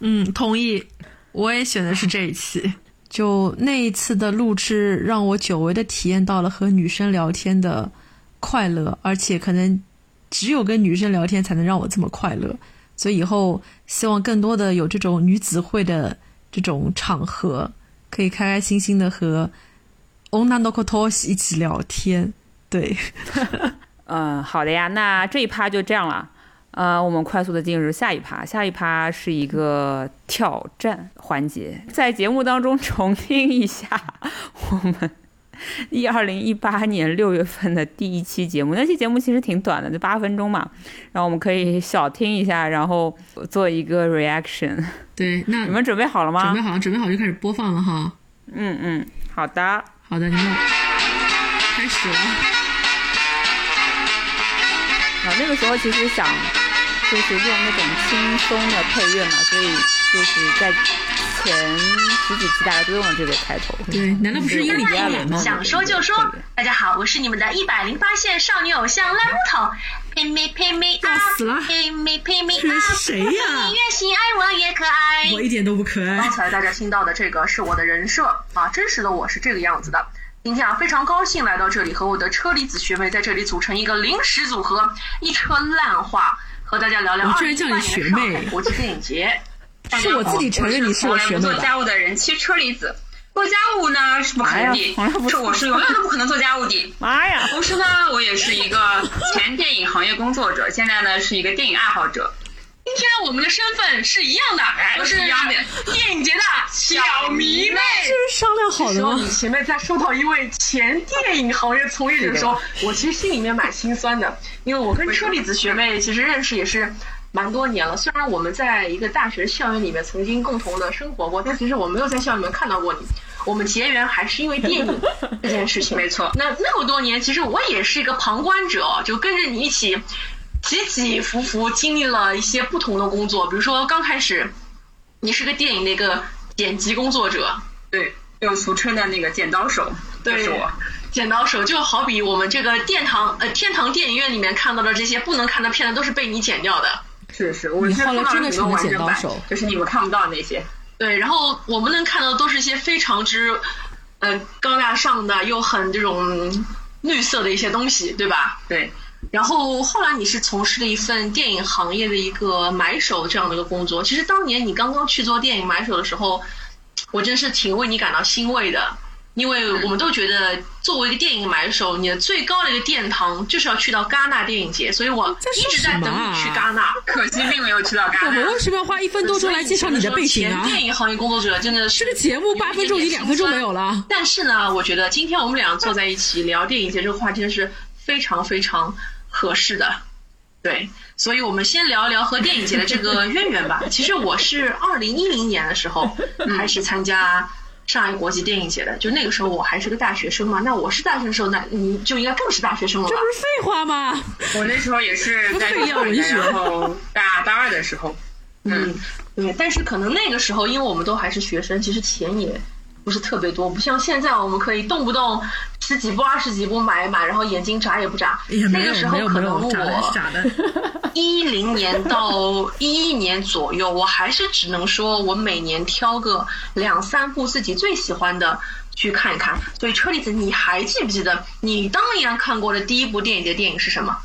嗯，同意，我也选的是这一期。就那一次的录制，让我久违的体验到了和女生聊天的快乐，而且可能只有跟女生聊天才能让我这么快乐。所以以后希望更多的有这种女子会的这种场合，可以开开心心的和 Ona Nokotoshi 一起聊天。对，嗯，好的呀，那这一趴就这样了。呃，我们快速的进入下一趴，下一趴是一个挑战环节，在节目当中重听一下我们 一二零一八年六月份的第一期节目，那期节目其实挺短的，就八分钟嘛，然后我们可以小听一下，然后做一个 reaction。对，那你们准备好了吗？准备好了，准备好就开始播放了哈。嗯嗯，好的，好的，你们开始了。啊，那个时候其实想。就是用那种轻松的配乐嘛，所以就是在前十几期大家都用了这个开头。对，难道不是英里亚人吗？想说就说，大家好，我是你们的一百零八线少女偶像烂木头。Pay me, pay me 要死了！Pay me, pay me 这是谁呀？你越心爱我越可爱。我一点都不可爱。刚才大家听到的这个是我的人设啊，真实的我是这个样子的。今天啊，非常高兴来到这里，和我的车厘子学妹在这里组成一个临时组合，一车烂话。和大家聊聊二零一八年上海国际电影节。是我自己承认你是我学妹做家务的人妻车厘子，做家务呢是不可能的，是我是永远都不可能做家务的。妈呀！同时呢，我也是一个前电影行业工作者，现在呢是一个电影爱好者。今天我们的身份是一样的，都是一样的电影节的小迷妹。这是商量好的吗？你前面在说到一位前电影行业从业者的时候，我其实心里面蛮心酸的，因为我跟车厘子学妹其实认识也是蛮多年了。虽然我们在一个大学校园里面曾经共同的生活过，但其实我没有在校园里面看到过你。我们结缘还是因为电影这件事情。没错，那那么多年，其实我也是一个旁观者，就跟着你一起。起起伏伏，经历了一些不同的工作，比如说刚开始，你是个电影的一个剪辑工作者，对，就俗称的那个剪刀手，就是我。剪刀手就好比我们这个殿堂呃天堂电影院里面看到的这些不能看的片子，都是被你剪掉的。是是，我后来真的成了剪刀手，就是你们看不到那些。对，然后我们能看到的都是一些非常之呃高大上的又很这种绿色的一些东西，对吧？对。然后后来你是从事了一份电影行业的一个买手这样的一个工作。其实当年你刚刚去做电影买手的时候，我真是挺为你感到欣慰的，因为我们都觉得作为一个电影买手，你的最高的一个殿堂就是要去到戛纳电影节。所以我一直在等你去戛纳，可惜并没有去到戛纳。我们为什么要花一分多钟来介绍你的背景啊？电影行业工作者真的是这个节目八分钟，你两分钟没有了。但是呢，我觉得今天我们俩坐在一起聊电影节这个话，真的是非常非常。合适的，对，所以我们先聊一聊和电影节的这个渊源吧。其实我是二零一零年的时候 开始参加上海国际电影节的，就那个时候我还是个大学生嘛。那我是大学生时候，那你就应该更是大学生了吧？这不是废话吗？我那时候也是在文学，然后大大二的时候，嗯，对。但是可能那个时候，因为我们都还是学生，其实钱也不是特别多，不像现在我们可以动不动。十几部、二十几部买一买，然后眼睛眨也不眨。那个时候可能我 一零年到一一年左右，我还是只能说我每年挑个两三部自己最喜欢的去看一看。所以车厘子，你还记不记得你当年看过的第一部电影的电影是什么？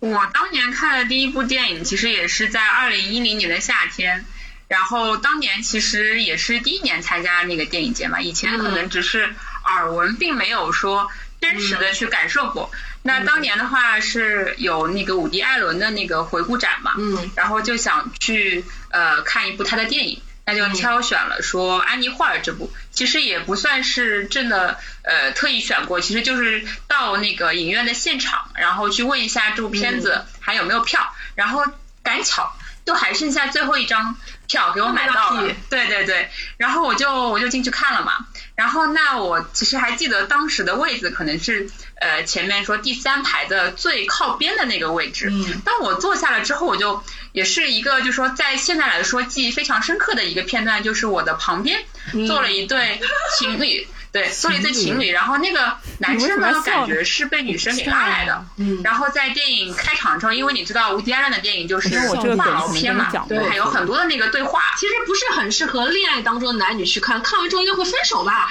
我当年看的第一部电影，其实也是在二零一零年的夏天。然后当年其实也是第一年参加那个电影节嘛，以前可能只是耳闻，并没有说真实的去感受过。那当年的话是有那个伍迪·艾伦的那个回顾展嘛，嗯，然后就想去呃看一部他的电影，那就挑选了说《安妮·霍尔》这部，其实也不算是真的呃特意选过，其实就是到那个影院的现场，然后去问一下这部片子还有没有票，然后赶巧就还剩下最后一张。票给我买到了，对对对，然后我就我就进去看了嘛，然后那我其实还记得当时的位置可能是呃前面说第三排的最靠边的那个位置，嗯，当我坐下了之后，我就也是一个就说在现在来说记忆非常深刻的一个片段，就是我的旁边坐了一对情侣。对，做了一对情侣，然后那个男生呢，感觉是被女生给拉来的。嗯。然后在电影开场之后，因为你知道吴迪安的电影就是话痨片嘛，对，还有很多的那个对话，其实不是很适合恋爱当中的男女去看，看完之后应该会分手吧？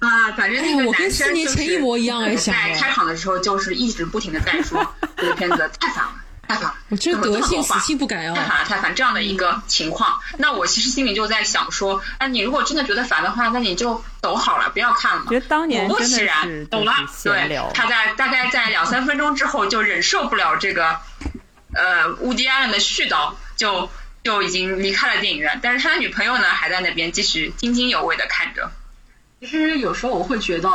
啊，反正那个男生就是在开场的时候就是一直不停的在说这个片子太烦了。太烦，我这德性死性不改哦！太烦了，太烦这样的一个情况，那我其实心里就在想说，那，你如果真的觉得烦的话，那你就走好了，不要看了嘛。觉得当年果不其然，懂了。对，他在大概在两三分钟之后就忍受不了这个，呃，乌迪安的絮叨，就就已经离开了电影院。但是他的女朋友呢，还在那边继续津津有味的看着。其实有时候我会觉得，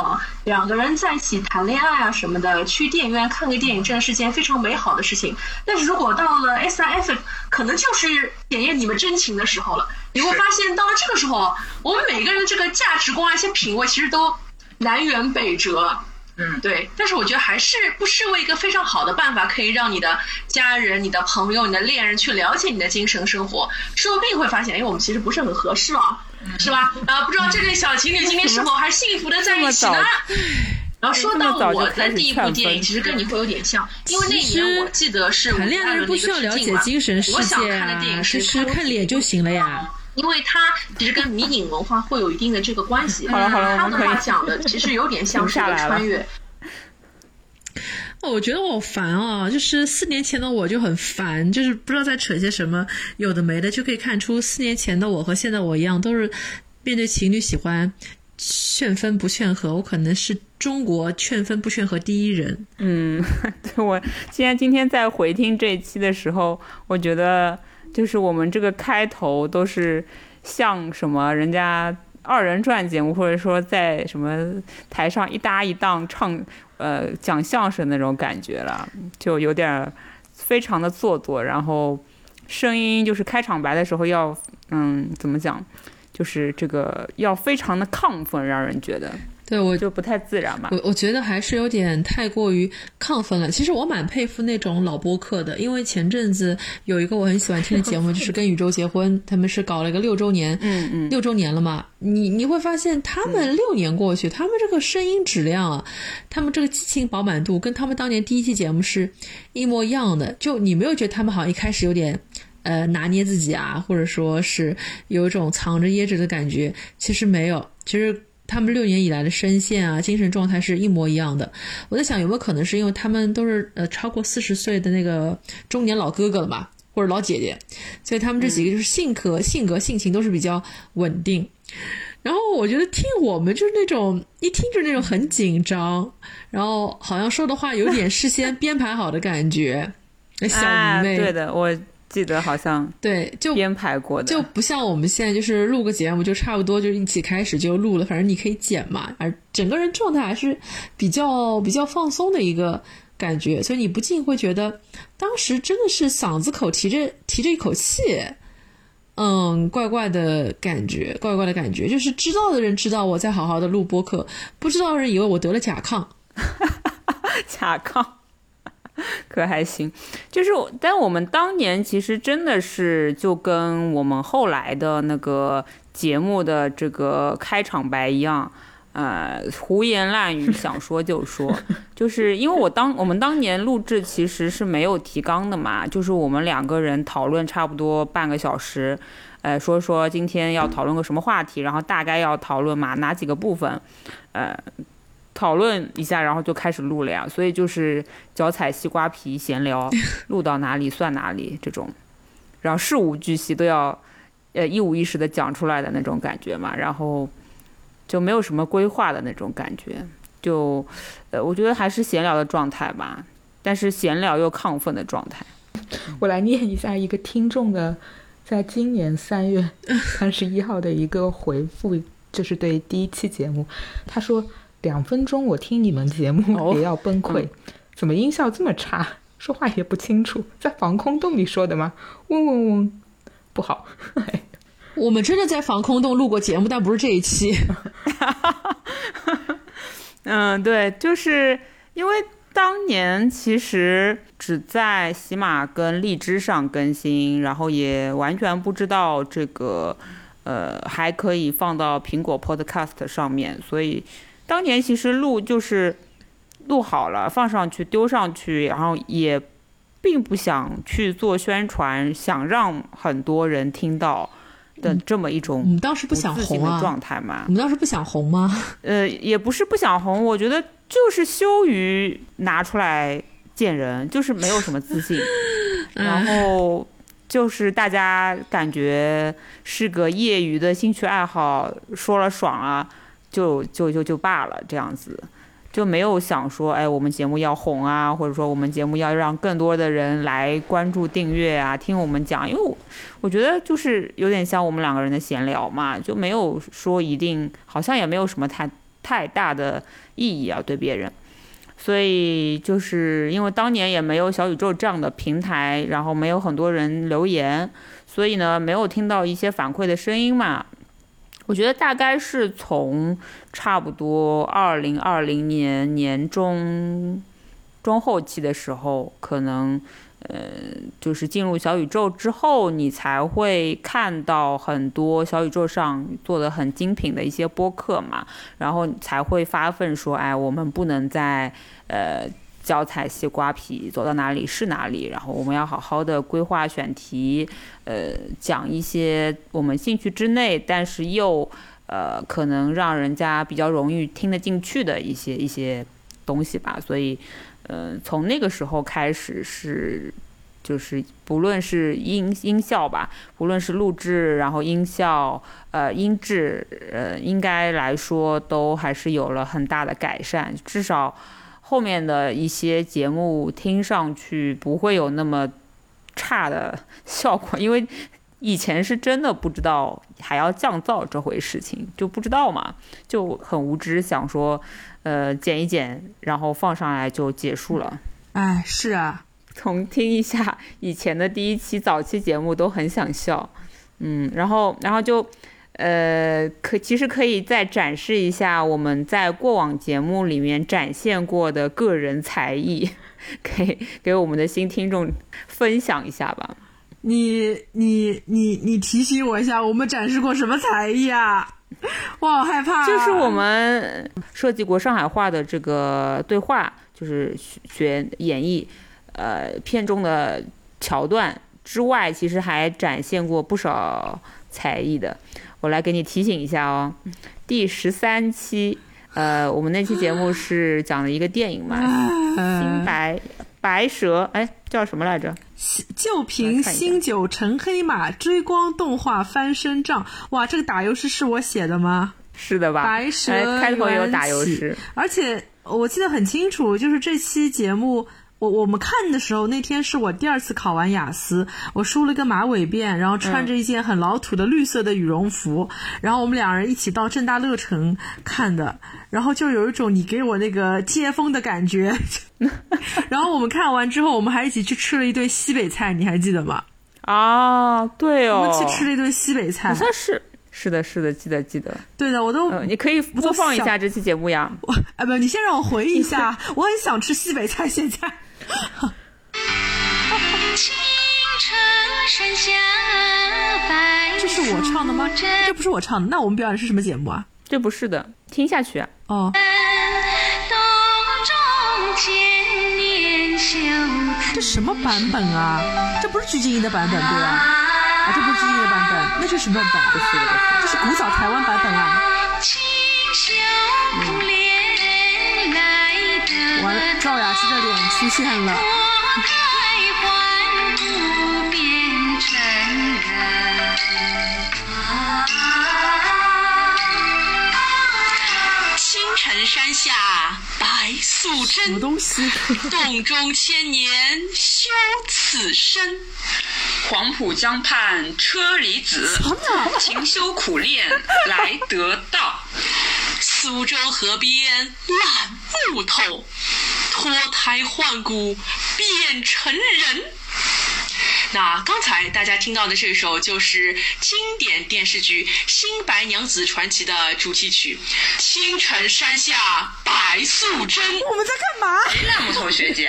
两个人在一起谈恋爱啊什么的，去电影院看个电影，真的是件非常美好的事情。但是如果到了 S I F，可能就是检验你们真情的时候了。你会发现，到了这个时候，我们每个人的这个价值观啊、一些品味，其实都南辕北辙。嗯，对。但是我觉得还是不失为一个非常好的办法，可以让你的家人、你的朋友、你的恋人去了解你的精神生活。说不定会发现，哎，我们其实不是很合适啊。是吧？啊，不知道这对小情侣今天是否还幸福的在一起呢？然后说到我的第一部电影，其实跟你会有点像，因为那年我记得是谈恋爱不需要了解精神世界啊，其实看脸就行了呀。因为它其实跟迷影文化会有一定的这个关系。好了好了，他的话讲的其实有点 像是个穿越。我觉得我烦啊！就是四年前的我就很烦，就是不知道在扯些什么，有的没的，就可以看出四年前的我和现在我一样，都是面对情侣喜欢劝分不劝和。我可能是中国劝分不劝和第一人。嗯，对我既然今天在回听这一期的时候，我觉得就是我们这个开头都是像什么人家二人转节目，或者说在什么台上一搭一档唱。呃，讲相声那种感觉了，就有点非常的做作，然后声音就是开场白的时候要，嗯，怎么讲，就是这个要非常的亢奋，让人觉得。对，我就不太自然嘛。我我觉得还是有点太过于亢奋了。其实我蛮佩服那种老播客的，因为前阵子有一个我很喜欢听的节目，就是跟宇宙结婚，他们是搞了一个六周年，嗯嗯，六周年了嘛。你你会发现，他们六年过去，他们这个声音质量啊，他们这个激情饱满度，跟他们当年第一期节目是一模一样的。就你没有觉得他们好像一开始有点呃拿捏自己啊，或者说是有一种藏着掖着的感觉？其实没有，其实。他们六年以来的声线啊，精神状态是一模一样的。我在想，有没有可能是因为他们都是呃超过四十岁的那个中年老哥哥了嘛，或者老姐姐，所以他们这几个就是性格、性格、性情都是比较稳定。然后我觉得听我们就是那种一听就是那种很紧张，然后好像说的话有点事先编排好的感觉。小迷妹，对的，我。记得好像对，就编排过的，就不像我们现在就是录个节目就差不多就一起开始就录了，反正你可以剪嘛，而整个人状态还是比较比较放松的一个感觉，所以你不禁会觉得当时真的是嗓子口提着提着一口气，嗯，怪怪的感觉，怪怪的感觉，就是知道的人知道我在好好的录播客，不知道的人以为我得了甲亢，甲亢。可还行，就是，但我们当年其实真的是就跟我们后来的那个节目的这个开场白一样，呃，胡言乱语，想说就说，就是因为我当我们当年录制其实是没有提纲的嘛，就是我们两个人讨论差不多半个小时，呃，说说今天要讨论个什么话题，然后大概要讨论嘛哪几个部分，呃，讨论一下，然后就开始录了呀，所以就是脚踩西瓜皮闲聊，录到哪里算哪里这种，然后事无巨细都要呃一五一十的讲出来的那种感觉嘛，然后。就没有什么规划的那种感觉，就，呃，我觉得还是闲聊的状态吧，但是闲聊又亢奋的状态。我来念一下一个听众的，在今年三月三十一号的一个回复，就是对第一期节目，他说两分钟我听你们节目 也要崩溃，怎么音效这么差，说话也不清楚，在防空洞里说的吗？嗡嗡嗡，不好。我们真的在防空洞录过节目，但不是这一期。嗯，对，就是因为当年其实只在喜马跟荔枝上更新，然后也完全不知道这个呃还可以放到苹果 Podcast 上面，所以当年其实录就是录好了放上去丢上去，然后也并不想去做宣传，想让很多人听到。的这么一种，我们当时不想红的状态嘛？我们当时不想红吗？呃，也不是不想红，我觉得就是羞于拿出来见人，就是没有什么自信，然后就是大家感觉是个业余的兴趣爱好，说了爽了，就就就就罢了，这样子。就没有想说，哎，我们节目要红啊，或者说我们节目要让更多的人来关注、订阅啊，听我们讲。因为我觉得就是有点像我们两个人的闲聊嘛，就没有说一定，好像也没有什么太太大的意义啊，对别人。所以就是因为当年也没有小宇宙这样的平台，然后没有很多人留言，所以呢，没有听到一些反馈的声音嘛。我觉得大概是从差不多二零二零年年中中后期的时候，可能呃，就是进入小宇宙之后，你才会看到很多小宇宙上做的很精品的一些播客嘛，然后才会发奋说，哎，我们不能再呃。脚踩西瓜皮，走到哪里是哪里。然后我们要好好的规划选题，呃，讲一些我们兴趣之内，但是又呃可能让人家比较容易听得进去的一些一些东西吧。所以，呃，从那个时候开始是，就是不论是音音效吧，不论是录制，然后音效，呃，音质，呃，应该来说都还是有了很大的改善，至少。后面的一些节目听上去不会有那么差的效果，因为以前是真的不知道还要降噪这回事情，就不知道嘛，就很无知，想说，呃，剪一剪，然后放上来就结束了。哎，是啊，从听一下以前的第一期早期节目都很想笑，嗯，然后，然后就。呃，可其实可以再展示一下我们在过往节目里面展现过的个人才艺，给给我们的新听众分享一下吧。你你你你提醒我一下，我们展示过什么才艺啊？我好害怕。就是我们设计过上海话的这个对话，就是学演绎呃片中的桥段之外，其实还展现过不少才艺的。我来给你提醒一下哦，第十三期，呃，我们那期节目是讲了一个电影嘛，《新白白蛇》，哎，叫什么来着？就凭新九成黑马追光动画翻身仗，哇，这个打油诗是我写的吗？是的吧？白蛇开头有打油诗，而且我记得很清楚，就是这期节目。我我们看的时候，那天是我第二次考完雅思，我梳了个马尾辫，然后穿着一件很老土的绿色的羽绒服，然后我们两人一起到正大乐城看的，然后就有一种你给我那个接风的感觉。然后我们看完之后，我们还一起去吃了一顿西北菜，你还记得吗？啊，对哦，我们去吃了一顿西北菜，好像是是的，是的，记得记得。对的，我都你可以播放一下这期节目呀。哎，不，你先让我回忆一下，我很想吃西北菜，现在。这是我唱的吗？这不是我唱的，那我们表演的是什么节目啊？这不是的，听下去啊。哦。这什么版本啊？这不是鞠婧祎的版本对吧？啊，这不是鞠婧祎的版本，那是什么版本？不是不是，这是古早台湾版本啊。完了，赵雅芝的脸出现了。城山下白素贞，洞中千年修此身，黄浦江畔车厘子，勤修苦练来得道。苏州河边烂木头，脱胎换骨变成人。那刚才大家听到的这首就是经典电视剧《新白娘子传奇》的主题曲《青城山下白素贞》。我们在干嘛？哎，烂木头学姐，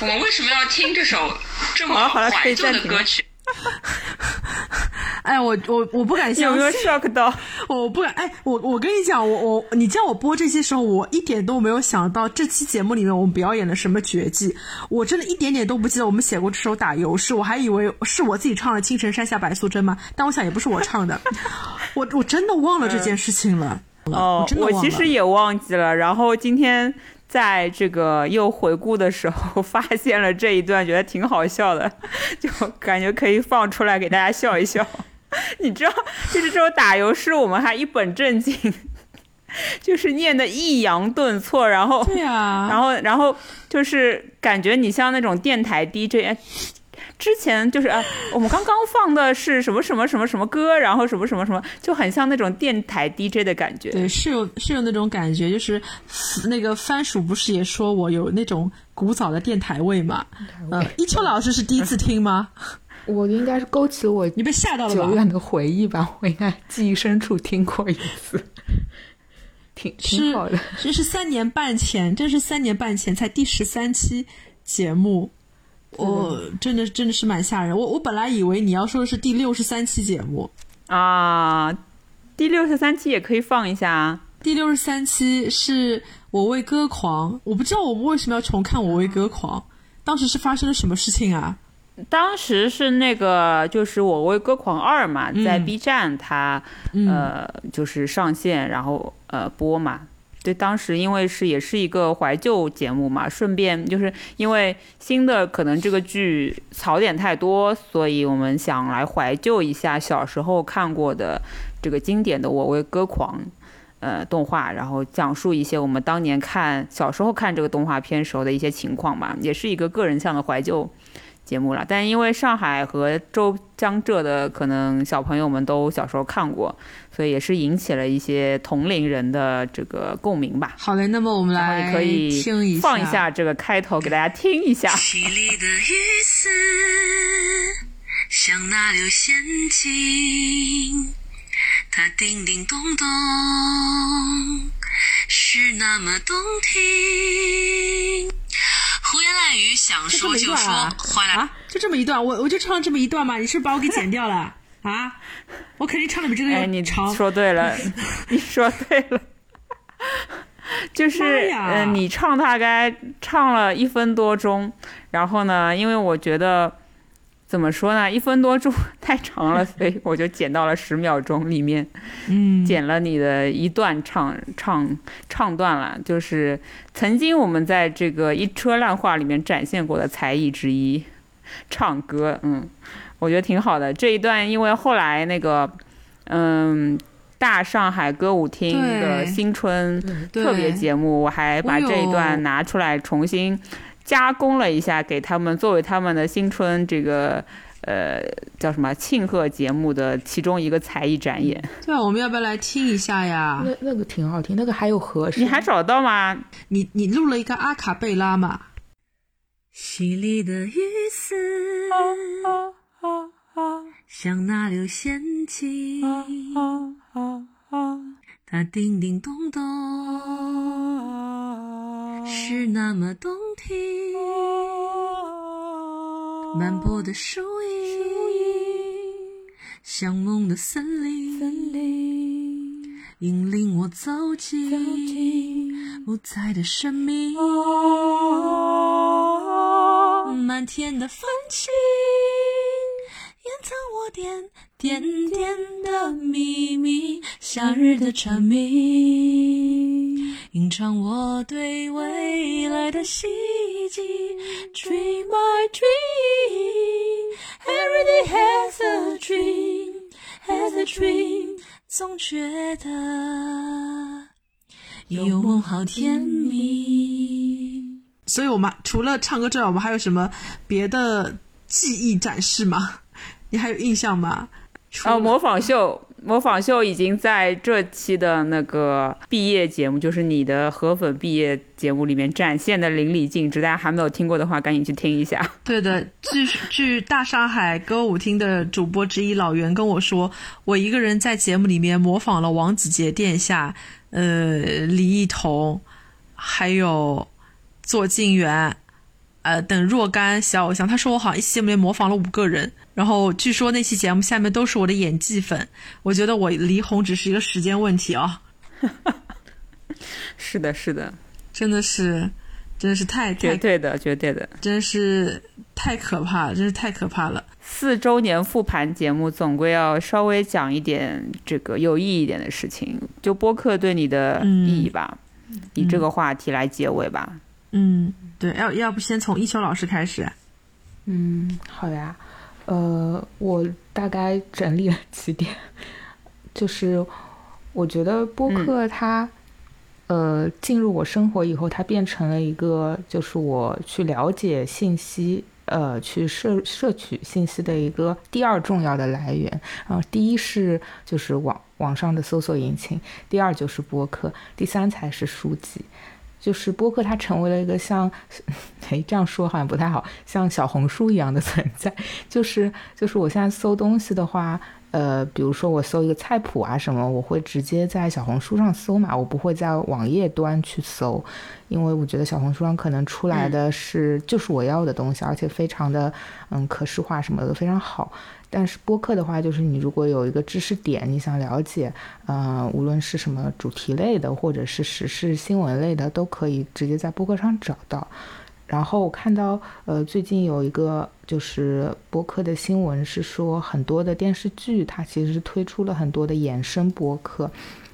我们为什么要听这首这么怀旧的歌曲？哎，我我我不敢相信，有没有 shock 到？我不敢。哎，我我跟你讲，我我你叫我播这些时候，我一点都没有想到这期节目里面我们表演了什么绝技，我真的一点点都不记得我们写过这首打油诗，我还以为是我自己唱的《青城山下白素贞》吗，但我想也不是我唱的，我我真的忘了这件事情了。哦，我其实也忘记了，然后今天。在这个又回顾的时候，发现了这一段，觉得挺好笑的，就感觉可以放出来给大家笑一笑。你知道，就是这种打油诗，我们还一本正经，就是念的抑扬顿挫，然后对啊，然后然后就是感觉你像那种电台 DJ。之前就是啊，我们刚刚放的是什么什么什么什么歌，然后什么什么什么，就很像那种电台 DJ 的感觉。对，是有是有那种感觉，就是那个番薯不是也说我有那种古早的电台味嘛？嗯，一秋老师是第一次听吗？我应该是勾起了我你被吓到了久远的回忆吧？我应该记忆深处听过一次，挺挺好的。这是三年半前，这是三年半前才第十三期节目。我真的真的是蛮吓人。我我本来以为你要说的是第六十三期节目啊，第六十三期也可以放一下。第六十三期是我为歌狂，我不知道我们为什么要重看我为歌狂。当时是发生了什么事情啊？当时是那个就是我为歌狂二嘛，在 B 站它呃就是上线，然后呃播嘛。对，当时因为是也是一个怀旧节目嘛，顺便就是因为新的可能这个剧槽点太多，所以我们想来怀旧一下小时候看过的这个经典的《我为歌狂》呃动画，然后讲述一些我们当年看小时候看这个动画片时候的一些情况嘛，也是一个个人向的怀旧。节目了，但因为上海和周江浙的可能小朋友们都小时候看过，所以也是引起了一些同龄人的这个共鸣吧。好嘞，那么我们来可以放一下这个开头给大家听一下。淅沥的雨丝像那流仙境，它叮叮咚咚是那么动听。胡言乱语，想说就说，啊，就这么一段，我我就唱了这么一段嘛，你是不是把我给剪掉了啊？我肯定唱的比这个要长。说对了，你说对了，就是嗯，你唱大概唱了一分多钟，然后呢，因为我觉得。怎么说呢？一分多钟太长了，所以我就剪到了十秒钟里面，嗯，剪了你的一段唱唱唱段了，就是曾经我们在这个一车烂话里面展现过的才艺之一，唱歌，嗯，我觉得挺好的。这一段因为后来那个，嗯，大上海歌舞厅的新春特别节目，我还把这一段拿出来重新。加工了一下，给他们作为他们的新春这个呃叫什么庆贺节目的其中一个才艺展演。对啊，我们要不要来听一下呀？那那个挺好听，那个还有和声。你还找到吗？你你录了一个阿卡贝拉嘛？淅沥的雨丝，像那流仙境，它叮叮咚咚。是那么动听，满坡的树影，像梦的森林，引领我走进五彩的生命。满天的繁星，掩藏我点点点的秘密。夏日的蝉鸣，吟唱我对未来的希冀。Dream my dream, every day has a dream, has a dream。总觉得有梦好甜蜜。所以，我们除了唱歌之外，我们还有什么别的技艺展示吗？你还有印象吗？哦，模仿秀，模仿秀已经在这期的那个毕业节目，就是你的河粉毕业节目里面展现的淋漓尽致。大家还没有听过的话，赶紧去听一下。对的，据据大上海歌舞厅的主播之一老袁跟我说，我一个人在节目里面模仿了王子杰殿下，呃，李艺彤，还有。左静元，呃，等若干小偶像，他说我好像一期节目里模仿了五个人，然后据说那期节目下面都是我的演技粉，我觉得我离红只是一个时间问题啊。是的，是的，真的是，真的是太绝对的，绝对的，真是太可怕了，真是太可怕了。四周年复盘节目总归要稍微讲一点这个有意义一点的事情，就播客对你的意义吧，以这个话题来结尾吧。嗯，对，要要不先从一秋老师开始。嗯，好呀，呃，我大概整理了几点，就是我觉得播客它，呃，进入我生活以后，它变成了一个，就是我去了解信息，呃，去摄摄取信息的一个第二重要的来源。然后，第一是就是网网上的搜索引擎，第二就是播客，第三才是书籍。就是播客，它成为了一个像，哎，这样说好像不太好，像小红书一样的 存在。就是，就是我现在搜东西的话，呃，比如说我搜一个菜谱啊什么，我会直接在小红书上搜嘛，我不会在网页端去搜，因为我觉得小红书上可能出来的是就是我要的东西，而且非常的嗯可视化什么的都非常好。但是播客的话，就是你如果有一个知识点，你想了解，呃，无论是什么主题类的，或者是时事新闻类的，都可以直接在播客上找到。然后我看到，呃，最近有一个就是播客的新闻是说，很多的电视剧它其实推出了很多的衍生播客，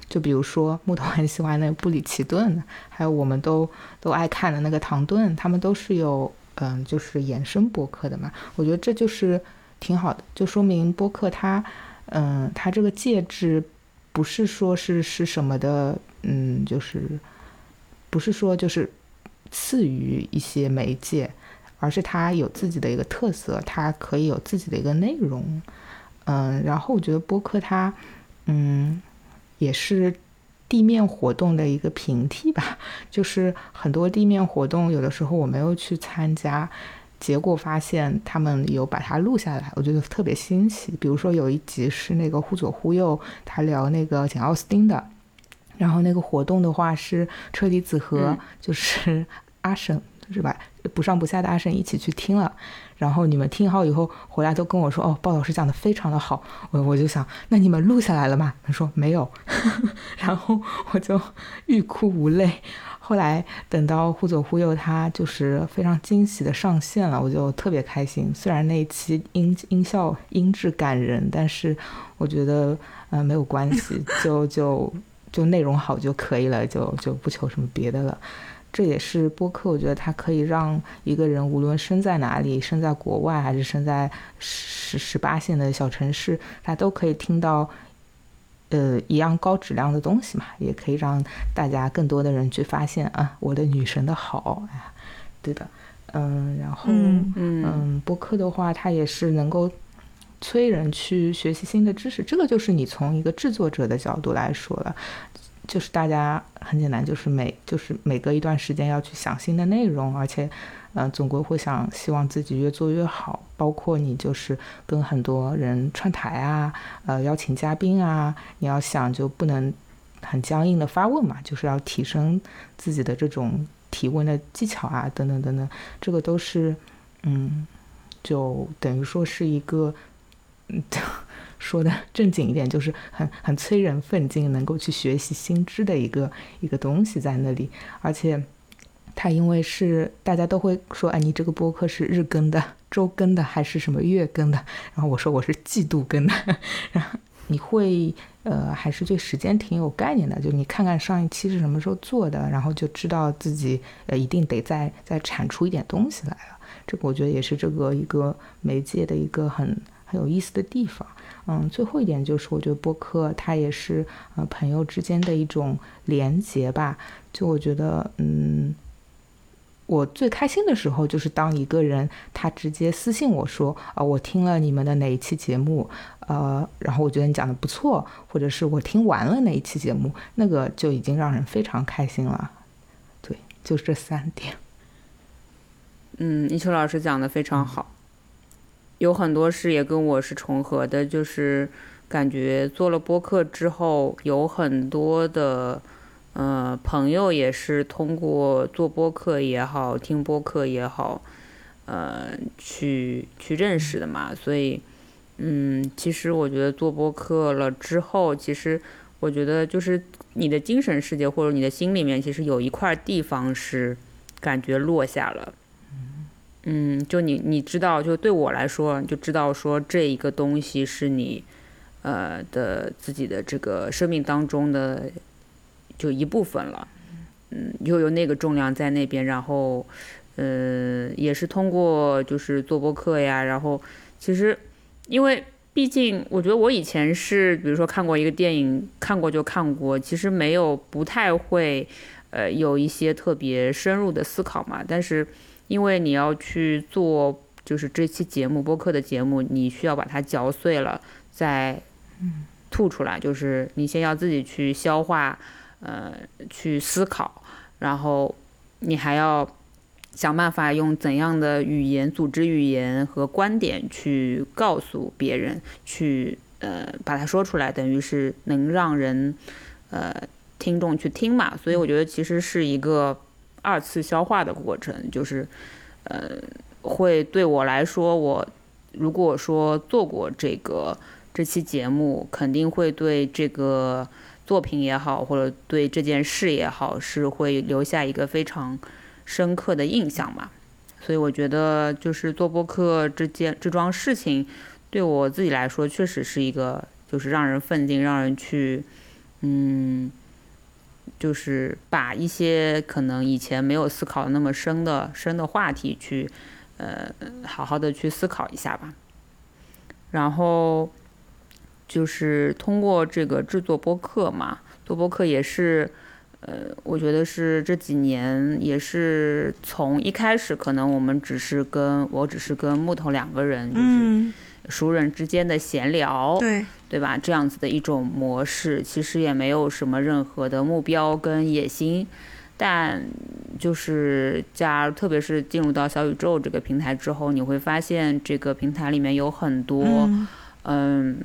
就比如说木头很喜欢那个布里奇顿，还有我们都都爱看的那个唐顿，他们都是有嗯，就是衍生播客的嘛。我觉得这就是。挺好的，就说明播客它，嗯，它这个介质不是说是是什么的，嗯，就是不是说就是次于一些媒介，而是它有自己的一个特色，它可以有自己的一个内容，嗯，然后我觉得播客它，嗯，也是地面活动的一个平替吧，就是很多地面活动有的时候我没有去参加。结果发现他们有把它录下来，我觉得特别新奇。比如说有一集是那个忽左忽右，他聊那个简奥斯汀的，然后那个活动的话是车厘子和就是阿婶是吧，不上不下的阿婶一起去听了。然后你们听好以后回来都跟我说，哦，鲍老师讲的非常的好。我我就想，那你们录下来了吗？他说没有，然后我就欲哭无泪。后来等到忽左忽右，他就是非常惊喜的上线了，我就特别开心。虽然那一期音音效音质感人，但是我觉得呃没有关系，就就就内容好就可以了，就就不求什么别的了。这也是播客，我觉得它可以让一个人无论身在哪里，身在国外还是身在十十八线的小城市，他都可以听到。呃，一样高质量的东西嘛，也可以让大家更多的人去发现啊，我的女神的好，哎，对的，嗯，然后嗯，播客的话，它也是能够催人去学习新的知识，这个就是你从一个制作者的角度来说了，就是大家很简单，就是每就是每隔一段时间要去想新的内容，而且。嗯，总归会想希望自己越做越好，包括你就是跟很多人串台啊，呃，邀请嘉宾啊，你要想就不能很僵硬的发问嘛，就是要提升自己的这种提问的技巧啊，等等等等，这个都是，嗯，就等于说是一个，嗯，说的正经一点，就是很很催人奋进，能够去学习新知的一个一个东西在那里。而且，它因为是大家都会说，哎，你这个播客是日更的、周更的还是什么月更的？然后我说我是季度更的，然后。你会呃，还是对时间挺有概念的，就你看看上一期是什么时候做的，然后就知道自己呃一定得再再产出一点东西来了。这个我觉得也是这个一个媒介的一个很很有意思的地方。嗯，最后一点就是我觉得播客它也是呃朋友之间的一种连结吧。就我觉得嗯。我最开心的时候就是当一个人他直接私信我说啊，我听了你们的哪一期节目，呃，然后我觉得你讲的不错，或者是我听完了哪一期节目，那个就已经让人非常开心了。对，就这三点。嗯，一秋老师讲的非常好，有很多事也跟我是重合的，就是感觉做了播客之后有很多的。呃，朋友也是通过做播客也好，听播客也好，呃，去去认识的嘛。所以，嗯，其实我觉得做播客了之后，其实我觉得就是你的精神世界或者你的心里面，其实有一块地方是感觉落下了。嗯，就你你知道，就对我来说，就知道说这一个东西是你呃的自己的这个生命当中的。就一部分了，嗯，又有那个重量在那边，然后，呃，也是通过就是做播客呀，然后其实，因为毕竟我觉得我以前是，比如说看过一个电影，看过就看过，其实没有不太会，呃，有一些特别深入的思考嘛。但是因为你要去做，就是这期节目播客的节目，你需要把它嚼碎了再吐出来，就是你先要自己去消化。呃，去思考，然后你还要想办法用怎样的语言、组织语言和观点去告诉别人，去呃把它说出来，等于是能让人呃听众去听嘛。所以我觉得其实是一个二次消化的过程，就是呃会对我来说，我如果说做过这个这期节目，肯定会对这个。作品也好，或者对这件事也好，是会留下一个非常深刻的印象嘛。所以我觉得，就是做播客这件这桩事情，对我自己来说，确实是一个就是让人奋进，让人去，嗯，就是把一些可能以前没有思考那么深的深的话题去，呃，好好的去思考一下吧。然后。就是通过这个制作播客嘛，做播客也是，呃，我觉得是这几年也是从一开始可能我们只是跟我只是跟木头两个人，就是熟人之间的闲聊，对对吧？这样子的一种模式，其实也没有什么任何的目标跟野心，但就是加，特别是进入到小宇宙这个平台之后，你会发现这个平台里面有很多，嗯。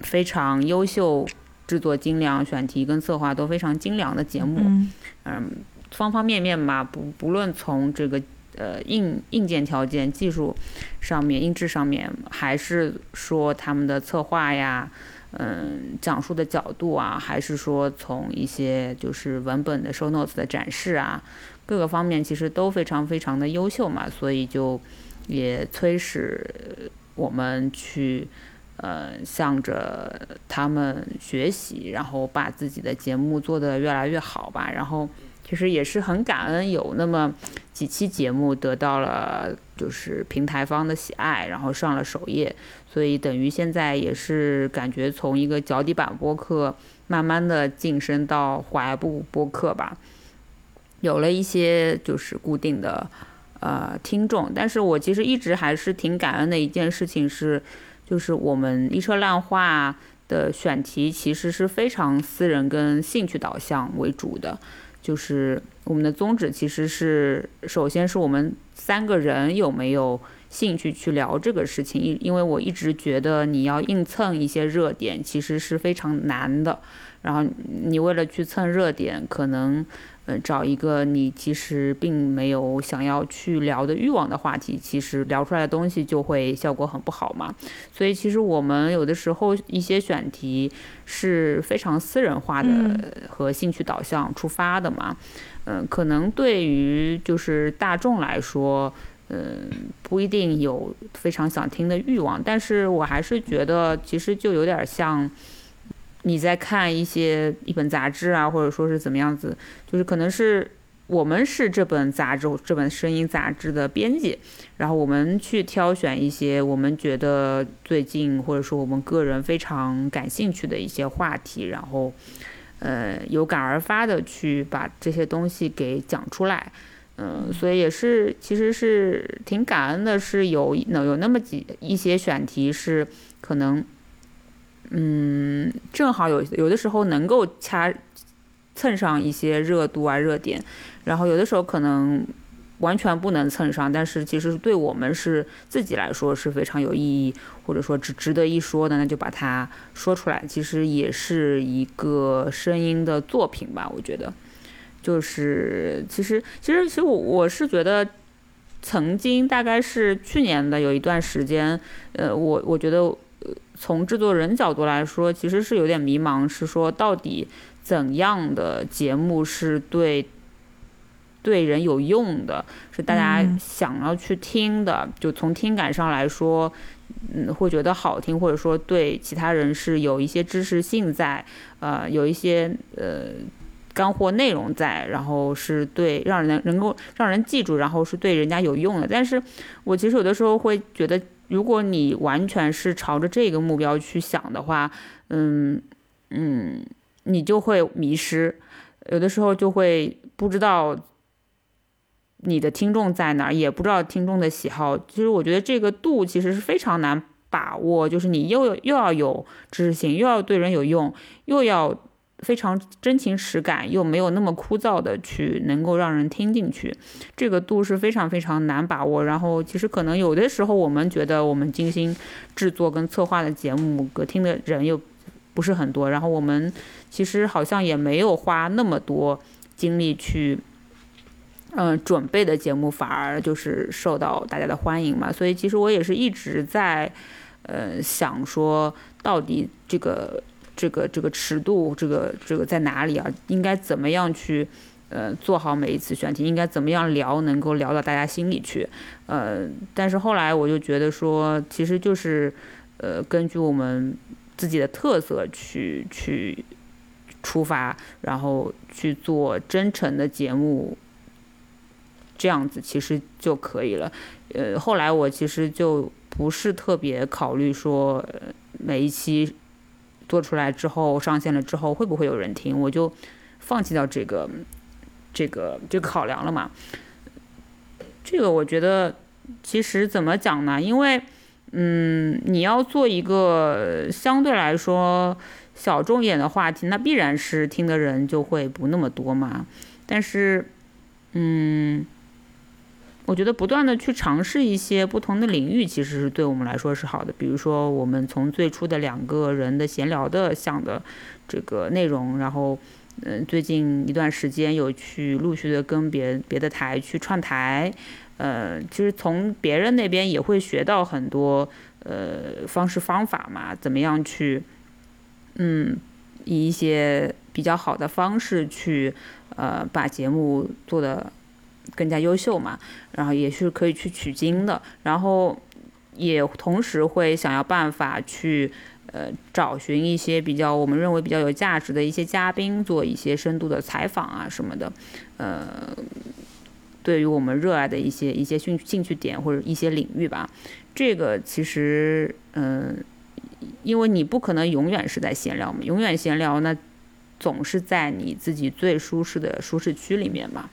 非常优秀，制作精良，选题跟策划都非常精良的节目，嗯，方方面面吧，不不论从这个呃硬硬件条件、技术上面、音质上面，还是说他们的策划呀，嗯，讲述的角度啊，还是说从一些就是文本的 show notes 的展示啊，各个方面其实都非常非常的优秀嘛，所以就也催使我们去。呃，向着他们学习，然后把自己的节目做得越来越好吧。然后其实也是很感恩有那么几期节目得到了就是平台方的喜爱，然后上了首页。所以等于现在也是感觉从一个脚底板播客慢慢的晋升到怀步播客吧，有了一些就是固定的呃听众。但是我其实一直还是挺感恩的一件事情是。就是我们一车烂话的选题其实是非常私人跟兴趣导向为主的，就是我们的宗旨其实是，首先是我们三个人有没有兴趣去聊这个事情，因因为我一直觉得你要硬蹭一些热点其实是非常难的，然后你为了去蹭热点，可能呃，找一个你其实并没有想要去聊的欲望的话题，其实聊出来的东西就会效果很不好嘛。所以其实我们有的时候一些选题是非常私人化的和兴趣导向出发的嘛。嗯，可能对于就是大众来说，嗯，不一定有非常想听的欲望，但是我还是觉得其实就有点像。你在看一些一本杂志啊，或者说是怎么样子，就是可能是我们是这本杂志这本声音杂志的编辑，然后我们去挑选一些我们觉得最近或者说我们个人非常感兴趣的一些话题，然后呃有感而发的去把这些东西给讲出来，嗯，所以也是其实是挺感恩的，是有能有那么几一些选题是可能。嗯，正好有有的时候能够掐蹭上一些热度啊热点，然后有的时候可能完全不能蹭上，但是其实对我们是自己来说是非常有意义，或者说值值得一说的，那就把它说出来。其实也是一个声音的作品吧，我觉得，就是其实其实其实我我是觉得，曾经大概是去年的有一段时间，呃，我我觉得。从制作人角度来说，其实是有点迷茫，是说到底怎样的节目是对对人有用的，是大家想要去听的，就从听感上来说，嗯，会觉得好听，或者说对其他人是有一些知识性在，呃，有一些呃干货内容在，然后是对让人能够让人记住，然后是对人家有用的。但是我其实有的时候会觉得。如果你完全是朝着这个目标去想的话，嗯嗯，你就会迷失，有的时候就会不知道你的听众在哪儿，也不知道听众的喜好。其实我觉得这个度其实是非常难把握，就是你又又要有知识性，又要对人有用，又要。非常真情实感，又没有那么枯燥的去能够让人听进去，这个度是非常非常难把握。然后其实可能有的时候我们觉得我们精心制作跟策划的节目，歌听的人又不是很多。然后我们其实好像也没有花那么多精力去，嗯，准备的节目反而就是受到大家的欢迎嘛。所以其实我也是一直在，呃，想说到底这个。这个这个尺度，这个这个在哪里啊？应该怎么样去，呃，做好每一次选题？应该怎么样聊，能够聊到大家心里去？呃，但是后来我就觉得说，其实就是，呃，根据我们自己的特色去去出发，然后去做真诚的节目，这样子其实就可以了。呃，后来我其实就不是特别考虑说每一期。做出来之后上线了之后会不会有人听？我就放弃掉这个这个这个考量了嘛。这个我觉得其实怎么讲呢？因为嗯，你要做一个相对来说小众一点的话题，那必然是听的人就会不那么多嘛。但是嗯。我觉得不断的去尝试一些不同的领域，其实是对我们来说是好的。比如说，我们从最初的两个人的闲聊的想的这个内容，然后，嗯，最近一段时间有去陆续的跟别别的台去串台，呃，其实从别人那边也会学到很多呃方式方法嘛，怎么样去，嗯，以一些比较好的方式去，呃，把节目做的。更加优秀嘛，然后也是可以去取经的，然后也同时会想要办法去呃找寻一些比较我们认为比较有价值的一些嘉宾，做一些深度的采访啊什么的，呃，对于我们热爱的一些一些兴兴趣点或者一些领域吧，这个其实嗯，因为你不可能永远是在闲聊嘛，永远闲聊那总是在你自己最舒适的舒适区里面嘛。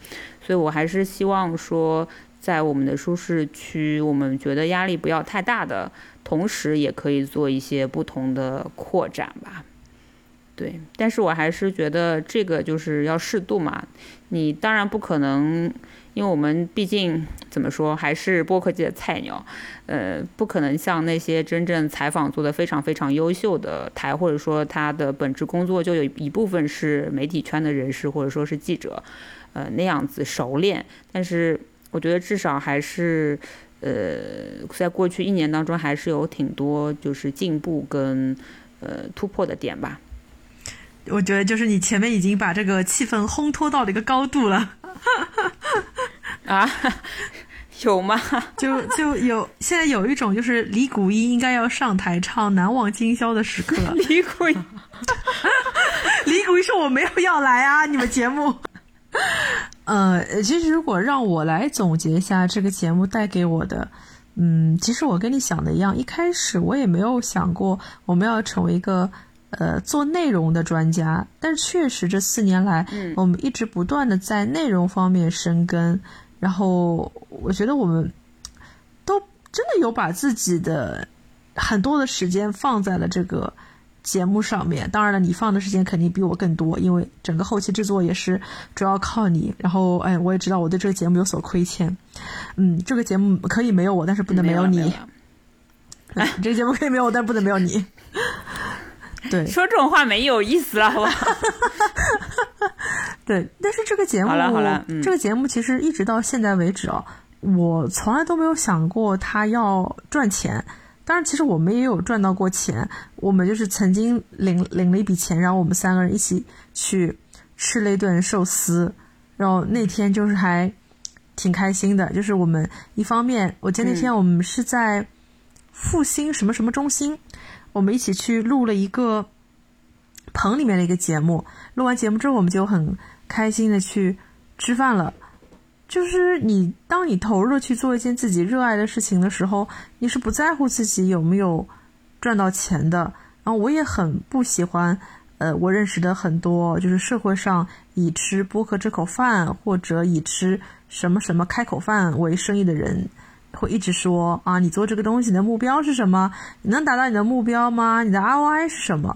所以，我还是希望说，在我们的舒适区，我们觉得压力不要太大的同时，也可以做一些不同的扩展吧。对，但是我还是觉得这个就是要适度嘛。你当然不可能，因为我们毕竟怎么说，还是播客界的菜鸟，呃，不可能像那些真正采访做的非常非常优秀的台，或者说他的本职工作就有一部分是媒体圈的人士，或者说是记者。呃那样子熟练。但是我觉得至少还是，呃，在过去一年当中还是有挺多就是进步跟呃突破的点吧。我觉得就是你前面已经把这个气氛烘托到了一个高度了。啊。有吗？就就有，现在有一种就是李谷一应该要上台唱《难忘今宵》的时刻。李谷一，李谷一说我没有要来啊，你们节目。呃，其实如果让我来总结一下这个节目带给我的，嗯，其实我跟你想的一样，一开始我也没有想过我们要成为一个呃做内容的专家，但是确实这四年来，我们一直不断的在内容方面深耕。然后我觉得我们都真的有把自己的很多的时间放在了这个节目上面。当然了，你放的时间肯定比我更多，因为整个后期制作也是主要靠你。然后，哎，我也知道我对这个节目有所亏欠。嗯，这个节目可以没有我，但是不能没有你。哎，这个节目可以没有我，但不能没有你。对，说这种话没有意思了，好吧？对，但是这个节目，好了好了，这个节目其实一直到现在为止哦，我从来都没有想过他要赚钱。当然，其实我们也有赚到过钱，我们就是曾经领领了一笔钱，然后我们三个人一起去吃了一顿寿司，然后那天就是还挺开心的。就是我们一方面，我记得那天我们是在复兴什么什么中心。我们一起去录了一个棚里面的一个节目，录完节目之后，我们就很开心的去吃饭了。就是你，当你投入去做一件自己热爱的事情的时候，你是不在乎自己有没有赚到钱的。然后我也很不喜欢，呃，我认识的很多就是社会上以吃播客这口饭或者以吃什么什么开口饭为生意的人。会一直说啊，你做这个东西，你的目标是什么？你能达到你的目标吗？你的 ROI 是什么？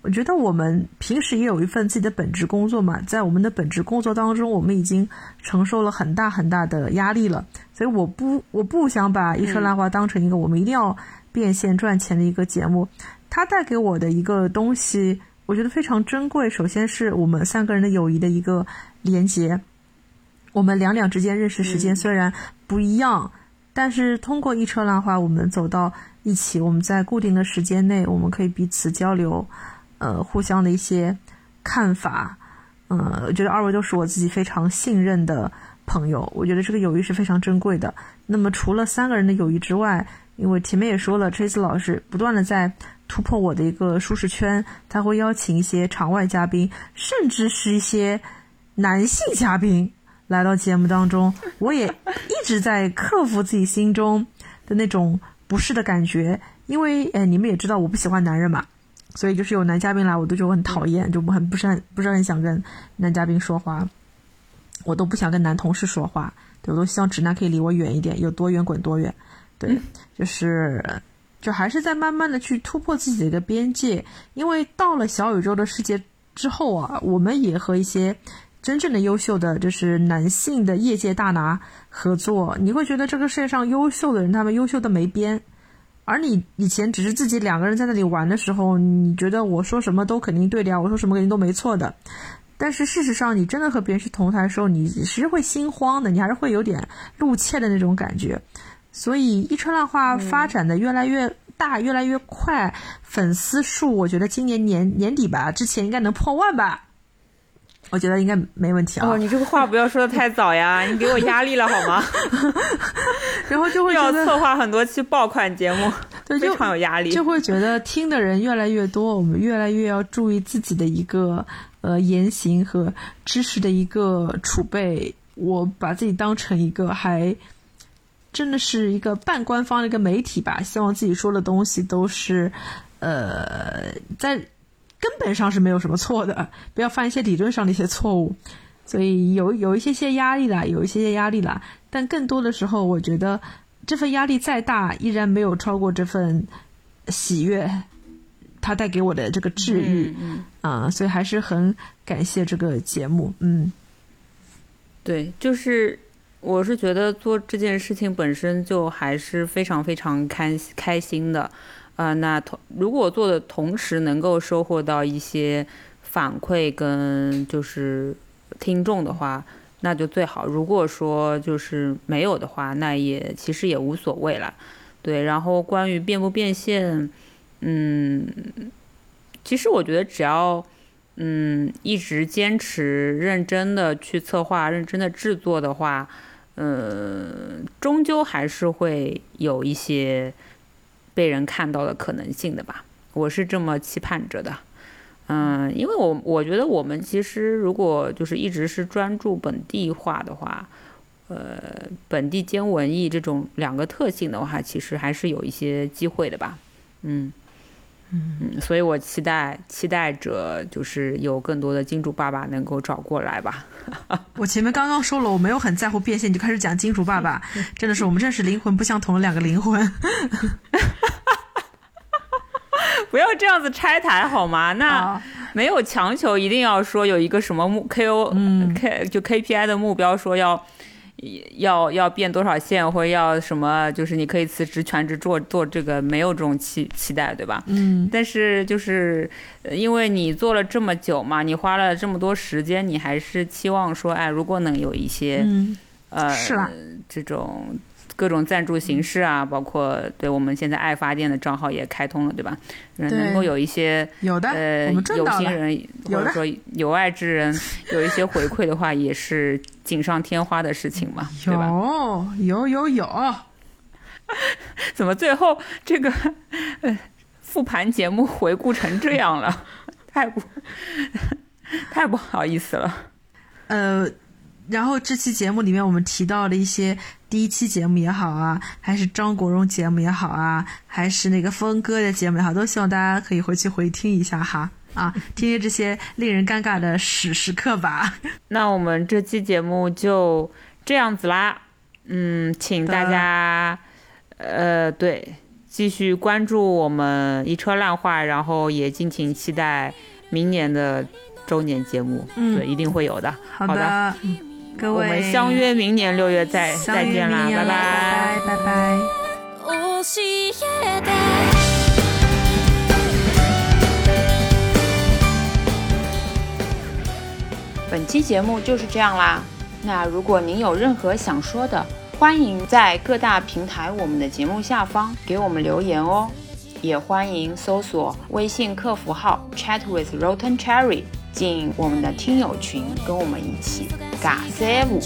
我觉得我们平时也有一份自己的本职工作嘛，在我们的本职工作当中，我们已经承受了很大很大的压力了。所以我不我不想把一车烂花当成一个我们一定要变现赚钱的一个节目。它带给我的一个东西，我觉得非常珍贵。首先是我们三个人的友谊的一个连接，我们两两之间认识时间虽然不一样。但是通过一车拉花，我们走到一起，我们在固定的时间内，我们可以彼此交流，呃，互相的一些看法，嗯，我觉得二位都是我自己非常信任的朋友，我觉得这个友谊是非常珍贵的。那么除了三个人的友谊之外，因为前面也说了，Trace 老师不断的在突破我的一个舒适圈，他会邀请一些场外嘉宾，甚至是一些男性嘉宾。来到节目当中，我也一直在克服自己心中的那种不适的感觉，因为呃，你们也知道我不喜欢男人嘛，所以就是有男嘉宾来，我都觉得很讨厌，就很不是很不是很想跟男嘉宾说话，我都不想跟男同事说话，对我都希望直男可以离我远一点，有多远滚多远，对，就是就还是在慢慢的去突破自己的一个边界，因为到了小宇宙的世界之后啊，我们也和一些。真正的优秀的就是男性的业界大拿合作，你会觉得这个世界上优秀的人，他们优秀的没边。而你以前只是自己两个人在那里玩的时候，你觉得我说什么都肯定对的呀，我说什么肯定都没错的。但是事实上，你真的和别人去同台的时候，你其实会心慌的，你还是会有点露怯的那种感觉。所以一川浪花发展的越来越大，越来越快，粉丝数我觉得今年年年底吧，之前应该能破万吧。我觉得应该没问题啊！哦，你这个话不要说的太早呀，你给我压力了好吗？然后就会要策划很多期爆款节目，对，非常有压力。就会觉得听的人越来越多，我们越来越要注意自己的一个呃言行和知识的一个储备。我把自己当成一个还真的是一个半官方的一个媒体吧，希望自己说的东西都是呃在。根本上是没有什么错的，不要犯一些理论上的一些错误，所以有有一些些压力啦，有一些些压力啦。但更多的时候，我觉得这份压力再大，依然没有超过这份喜悦，它带给我的这个治愈啊，所以还是很感谢这个节目。嗯，对，就是我是觉得做这件事情本身就还是非常非常开开心的。啊，那同如果做的同时能够收获到一些反馈跟就是听众的话，那就最好。如果说就是没有的话，那也其实也无所谓了。对，然后关于变不变现，嗯，其实我觉得只要嗯一直坚持认真的去策划、认真的制作的话，嗯，终究还是会有一些被人看到的可能性的吧。我是这么期盼着的。嗯，因为我我觉得我们其实如果就是一直是专注本地化的话，呃，本地兼文艺这种两个特性的话，其实还是有一些机会的吧。嗯嗯，所以我期待期待着就是有更多的金主爸爸能够找过来吧。我前面刚刚说了，我没有很在乎变现，你就开始讲金主爸爸，真的是我们真是灵魂不相同的两个灵魂。不要这样子拆台好吗？那没有强求，一定要说有一个什么目 K O 嗯 K 就 K P I 的目标，说要要要变多少线，或者要什么，就是你可以辞职全职做做这个，没有这种期期待，对吧？嗯。但是就是因为你做了这么久嘛，你花了这么多时间，你还是期望说，哎，如果能有一些呃这种。各种赞助形式啊，包括对我们现在爱发电的账号也开通了，对吧？能够有一些有的呃有心人或者说有爱之人有一些回馈的话，也是锦上添花的事情嘛，对吧？有有有有，怎么最后这个呃复盘节目回顾成这样了？太不 太不好意思了。呃。然后这期节目里面，我们提到了一些第一期节目也好啊，还是张国荣节目也好啊，还是那个峰哥的节目也好，都希望大家可以回去回听一下哈。啊，听听这些令人尴尬的史时刻吧。那我们这期节目就这样子啦，嗯，请大家呃对继续关注我们一车烂话，然后也敬请期待明年的周年节目，嗯。对，一定会有的。好的。我们相约明年六月再再见啦，拜拜拜拜。本期节目就是这样啦。那如果您有任何想说的，欢迎在各大平台我们的节目下方给我们留言哦。也欢迎搜索微信客服号 Chat with Rotten Cherry。进我们的听友群，跟我们一起尬三五。